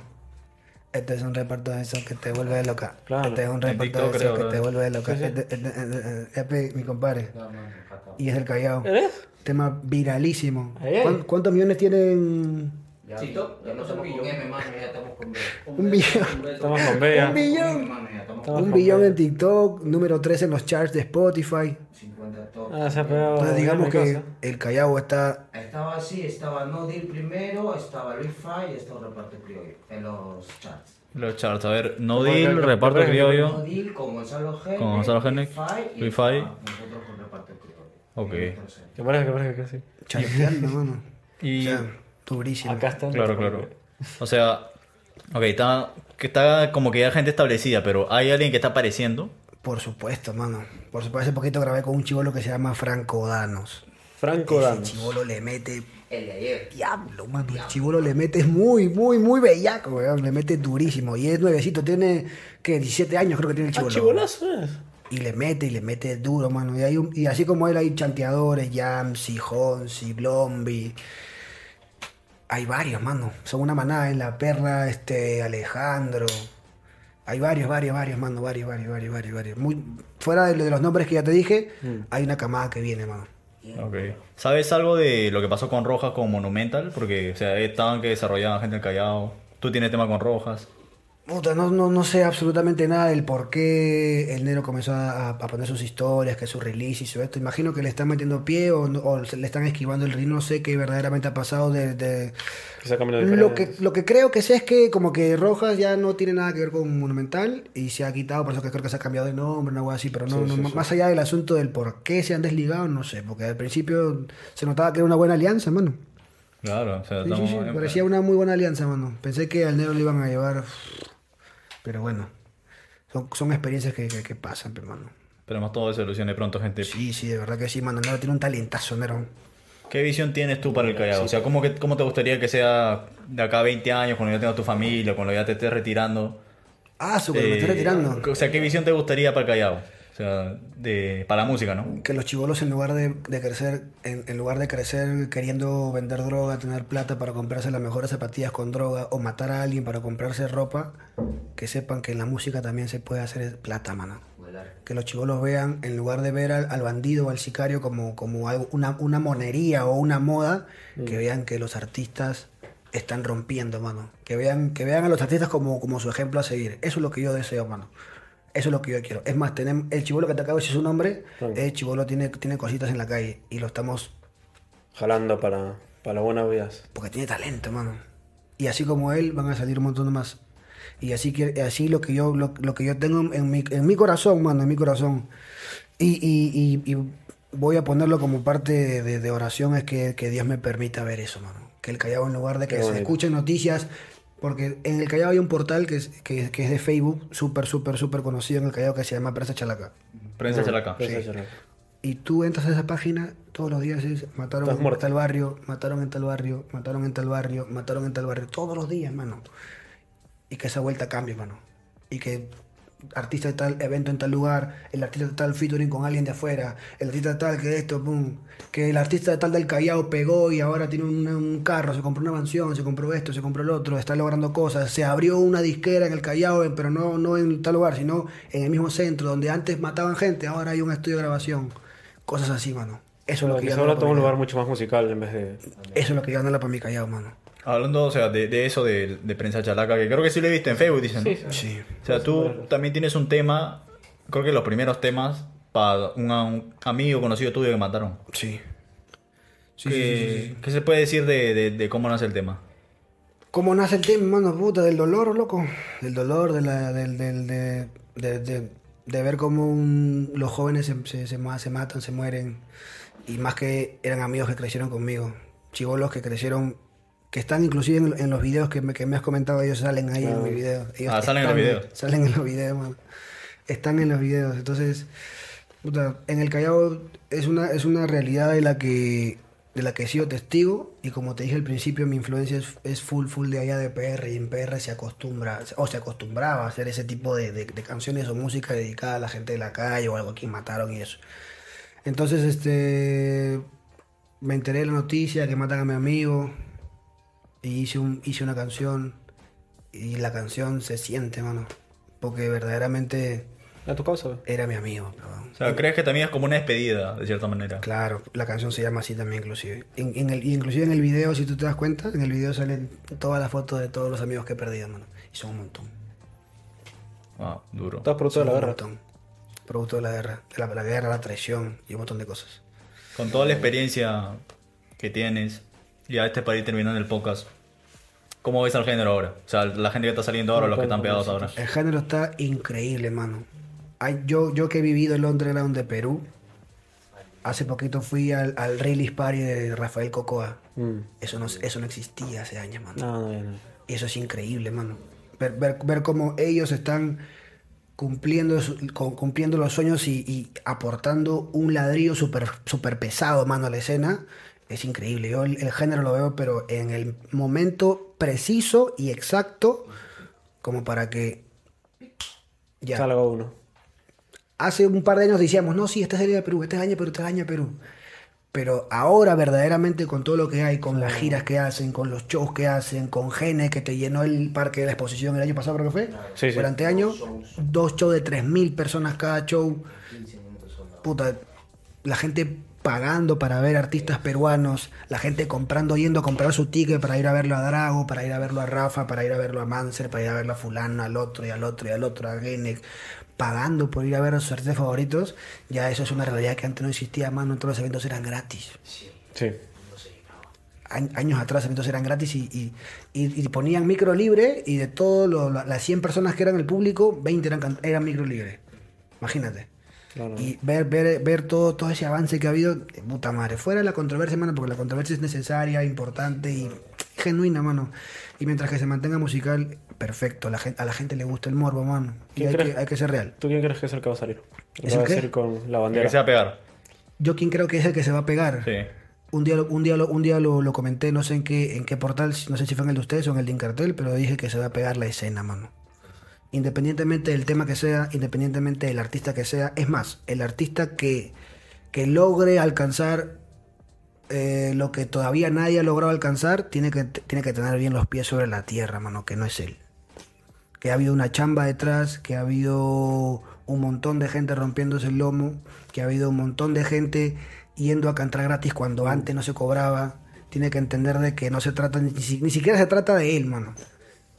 Este es un reparto de esos que te vuelve loca. Claro, este es un reparto de esos que te vuelve loca. Mi compadre. Y es el callado. ¿Eres? Tema viralísimo. ¿Cuántos, millones tienen? Estamos con B. Un billón. Estamos con B. Un billón. Un billón en TikTok, número 3 en los charts de Spotify. Sí. Ah, o sea, pero Entonces digamos que el Callao está... Estaba así, estaba No Deal primero, estaba Luis Fay y estaba Reparto Criollo en los charts. Los charts, a ver, No Deal, Reparto Criollo. No Deal con Gonzalo Genek, con Gonzalo Fay. Nosotros con Reparto Criollo. Ok. ¿Qué parece? ¿Qué parece? casi? Mano. Y... O sea, durísimo. Acá está. Claro, claro. O sea, ok, está, está como que ya gente establecida, pero hay alguien que está apareciendo por supuesto, mano. Por supuesto, hace poquito grabé con un chivolo que se llama Franco Danos. Franco Ese Danos. chivolo le mete El de ayer. diablo, mano. El chivolo le mete muy, muy, muy bellaco, weón. Le mete durísimo. Y es nuevecito, tiene, que 17 años creo que tiene el Ah, chivolo. chivolazo es. Y le mete y le mete duro, mano. Y, hay un- y así como él hay chanteadores, Yamsi, Honsi, Blombi. Hay varios, mano. Son una manada en la perra, este, Alejandro. Hay varios, varios, varios, mano. Varios, varios, varios, varios, varios. Muy, fuera de, de los nombres que ya te dije, hay una camada que viene, mano. Ok. ¿Sabes algo de lo que pasó con Rojas con Monumental? Porque, o sea, estaban que desarrollaban gente del Callao. Tú tienes tema con Rojas. Puta, no, no, no sé absolutamente nada del por qué el negro comenzó a, a poner sus historias, que su release y su esto. Imagino que le están metiendo pie o, no- o se- le están esquivando el ring. No sé qué verdaderamente ha pasado de, Lo que, lo que creo que sé es que como que Rojas ya no tiene nada que ver con Monumental y se ha quitado, por eso que creo que se ha cambiado de nombre, una cosa así, pero no, Sí, no- sí, más sí. más allá del asunto del por qué se han desligado, no sé, porque al principio se notaba que era una buena alianza, mano. Claro, o sea, Sí, sí, estamos- sí, parecía una muy buena alianza, mano. Pensé que al negro le iban a llevar, pero bueno, son, son experiencias que, que, que pasan, hermano. Esperemos todo se solucione pronto, gente. Sí, sí, de verdad que sí, mano. El negro tiene un talentazo, negro. ¿Qué visión tienes tú para el Callao? O sea, ¿cómo, que, ¿cómo te gustaría que sea de acá a 20 años, cuando ya tengas tu familia, cuando ya te estés retirando? Ah, su, me Eh, estoy retirando. O sea, ¿qué visión te gustaría para el Callao? Sea, de, para la música, ¿no? que los chivolos en lugar de, de crecer, en, en lugar de crecer queriendo vender droga, tener plata para comprarse las mejores zapatillas con droga o matar a alguien para comprarse ropa, que sepan que en la música también se puede hacer plata, mano. Que los chivolos vean, en lugar de ver al, al bandido o al sicario como, como algo, una, una monería o una moda, que vean que los artistas están rompiendo, mano. Que vean, que vean a los artistas como, como su ejemplo a seguir. Eso es lo que yo deseo, mano. Eso es lo que yo quiero. Es más, tenemos, el chivolo que te acabo de decir su nombre, Claro. el chivolo tiene, tiene cositas en la calle y lo estamos Jalando para, para buenas vidas. porque tiene talento, mano. Y así como él, van a salir un montón más. Y así, que, así lo, que yo, lo, lo que yo tengo en mi, en mi corazón, mano, en mi corazón. Y, y- y- y voy a ponerlo como parte de, de oración, es que, que Dios me permita ver eso, mano. Que el Callao, en lugar de que se escuchen noticias, porque en el Callao hay un portal que es, que, que es de Facebook, súper, súper, súper conocido en el Callao, que se llama Prensa Chalaca. Prensa Chalaca. Prensa Chalaca. Y tú entras a esa página, todos los días es, mataron en muerto. tal barrio, mataron en tal barrio, mataron en tal barrio, mataron en tal barrio, todos los días, mano. Y que esa vuelta cambie, mano. Y que artista de tal evento en tal lugar, el artista de tal featuring con alguien de afuera, el artista de tal que esto, pum, que el artista de tal del Callao pegó y ahora tiene un, un carro, se compró una mansión, se compró esto, se compró el otro, está logrando cosas, se abrió una disquera en el Callao, pero no, no en tal lugar, sino en el mismo centro, donde antes mataban gente, ahora hay un estudio de grabación, cosas así, mano. Eso es lo que yo ahora toma un lugar mucho más musical en vez de. Eso es lo que yo para mi Callao, mano. Hablando, o sea, de, de eso de, de Prensa Chalaca, que creo que sí lo he visto en Facebook, dicen. Sí, sí. Sí. O sea, tú también tienes un tema, creo que los primeros temas, para un, un amigo conocido tuyo que mataron. Sí. Sí, ¿Qué, sí, sí, sí, sí. qué se puede decir de, de- de cómo nace el tema? ¿Cómo nace el tema, mano? Puta, del dolor, loco. Del dolor, de la, del, del, de, de, de- de ver cómo un- los jóvenes se, se, se ma- se matan, se mueren. Y más que eran amigos que crecieron conmigo. Chivolos que crecieron, que están inclusive en, en los videos que me, que me has comentado, ellos salen ahí en mi video. Ellos Ah, salen en los videos. Salen en los videos, mano. Están en los videos. Entonces, puta, en el Callao es una, es una realidad de la que de la que he sido testigo y como te dije al principio mi influencia es, es full full de allá de PR y en PR se acostumbra o se acostumbraba a hacer ese tipo de, de- de canciones o música dedicada a la gente de la calle o algo a quien mataron y eso entonces este me enteré de la noticia que matan a mi amigo y hice un hice una canción y la canción se siente, mano. Porque verdaderamente A tu causa. era mi amigo, weón. O sea, ¿crees que también es como una despedida, de cierta manera? Claro, la canción se llama así también inclusive. En, en el, y inclusive en el video, si tú te das cuenta, en el video salen todas las fotos de todos los amigos que he perdido, mano. Y son un montón. Ah, duro. Estás producto de Son la un guerra. montón. Producto de la guerra. De la, la guerra, la traición y un montón de cosas. Con toda la experiencia que tienes, ya este para ir terminando el podcast, ¿cómo ves al género ahora? O sea, la gente que está saliendo ahora, los que están pegados ahora. El género está increíble, mano. Hay, yo, yo que he vivido el underground de Perú, hace poquito fui al, al Release Party de Rafael Cocoa. Mm. Eso no, eso no existía hace años, mano. No, no, no. Y eso es increíble, mano. Ver, ver, ver cómo ellos están cumpliendo, cumpliendo los sueños y, y aportando un ladrillo súper super pesado, mano, a la escena, es increíble. Yo el, el género lo veo, pero en el momento preciso y exacto, como para que... Ya. Salga uno. Hace un par de años decíamos, no, sí, este es el año de Perú, este es el año de Perú, este es el año de Perú. Pero ahora verdaderamente con todo lo que hay, con las giras que hacen, con los shows que hacen, con Gene que te llenó el parque de la exposición el año pasado, creo que fue. Sí, sí. Durante año, dos shows de 3.000 personas cada show. Puta, la gente pagando para ver artistas peruanos, la gente comprando, yendo a comprar su ticket para ir a verlo a Drago, para ir a verlo a Rafa, para ir a verlo a Manser, para ir a verlo a fulano, al otro y al otro y al otro, a Genek, pagando por ir a ver a sus artistas favoritos, ya eso es una realidad que antes no existía, mano, todos los eventos eran gratis. Sí. A- años atrás los eventos eran gratis y, y, y- y ponían micro libre y de todas las 100 personas que eran el público, 20 eran, eran micro libre. Imagínate. Claro. Y ver, ver, ver todo, todo ese avance que ha habido, de puta madre. Fuera de la controversia, mano, porque la controversia es necesaria, importante y genuina, mano. Y mientras que se mantenga musical, perfecto. La gente, a la gente le gusta el morbo, mano. Y ¿Quién hay crees? que, hay que ser real. ¿Tú quién crees que es el que va a salir? El ¿Es que va el a salir con la Que bandera. se va a pegar. Yo quien creo que es el que se va a pegar. Sí. Un día, lo- un día, lo, un día lo, lo comenté, no sé en qué, en qué portal, no sé si fue en el de ustedes o en el de Incartel, pero dije que se va a pegar la escena, mano. Independientemente del tema que sea, independientemente del artista que sea. Es más, el artista que, que logre alcanzar eh, lo que todavía nadie ha logrado alcanzar, tiene que, tiene que tener bien los pies sobre la tierra, mano, que no es él. Que ha habido una chamba detrás, que ha habido un montón de gente rompiéndose el lomo, que ha habido un montón de gente yendo a cantar gratis cuando antes no se cobraba. Tiene que entender de que no se trata, ni, ni siquiera se trata de él, mano.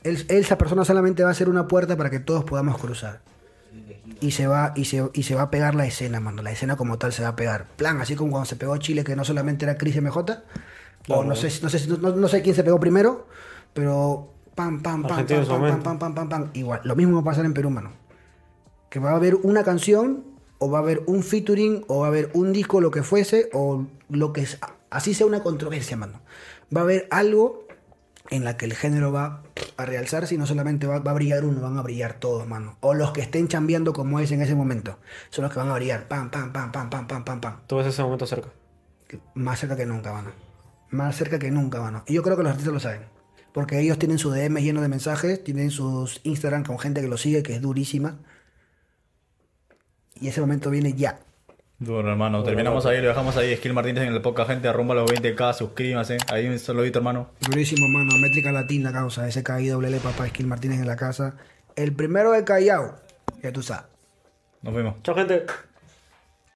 Él, esa persona solamente va a ser una puerta para que todos podamos cruzar. Y se va, y se, y se va a pegar la escena, mano. La escena como tal se va a pegar. Plan, así como cuando se pegó Chile, que no solamente era Cris MJ, o no sé, si- no sé, si- no, no sé quién se pegó primero, pero pam, pam, pam, pam, pam, pam, pam, pam, pam. Igual, lo mismo va a pasar en Perú, mano. Que va a haber una canción, o va a haber un featuring, o va a haber un disco, lo que fuese, o lo que es, así sea una controversia, mano. Va a haber algo en la que el género va a realzarse y no solamente va, va a brillar uno, van a brillar todos, mano. O los que estén chambeando como es en ese momento. Son los que van a brillar. Pam, pam, pam, pam, pam, pam, pam, pam. Tú ves ese momento cerca. Más cerca que nunca, mano. Más cerca que nunca, mano. Y yo creo que los artistas lo saben. Porque ellos tienen su DM lleno de mensajes, tienen sus Instagram con gente que lo sigue, que es durísima. Y ese momento viene ya. Duro, hermano. Terminamos ahí, lo dejamos ahí. Skill Martínez en el poca gente, arrumba los 20k, suscríbanse. Ahí un saludito, hermano. Durísimo, mano. Métrica latina, causa. Ese doble papá, Skill Martínez en la casa. El primero de Callao. Ya tú sabes. Nos vemos. Chao, gente.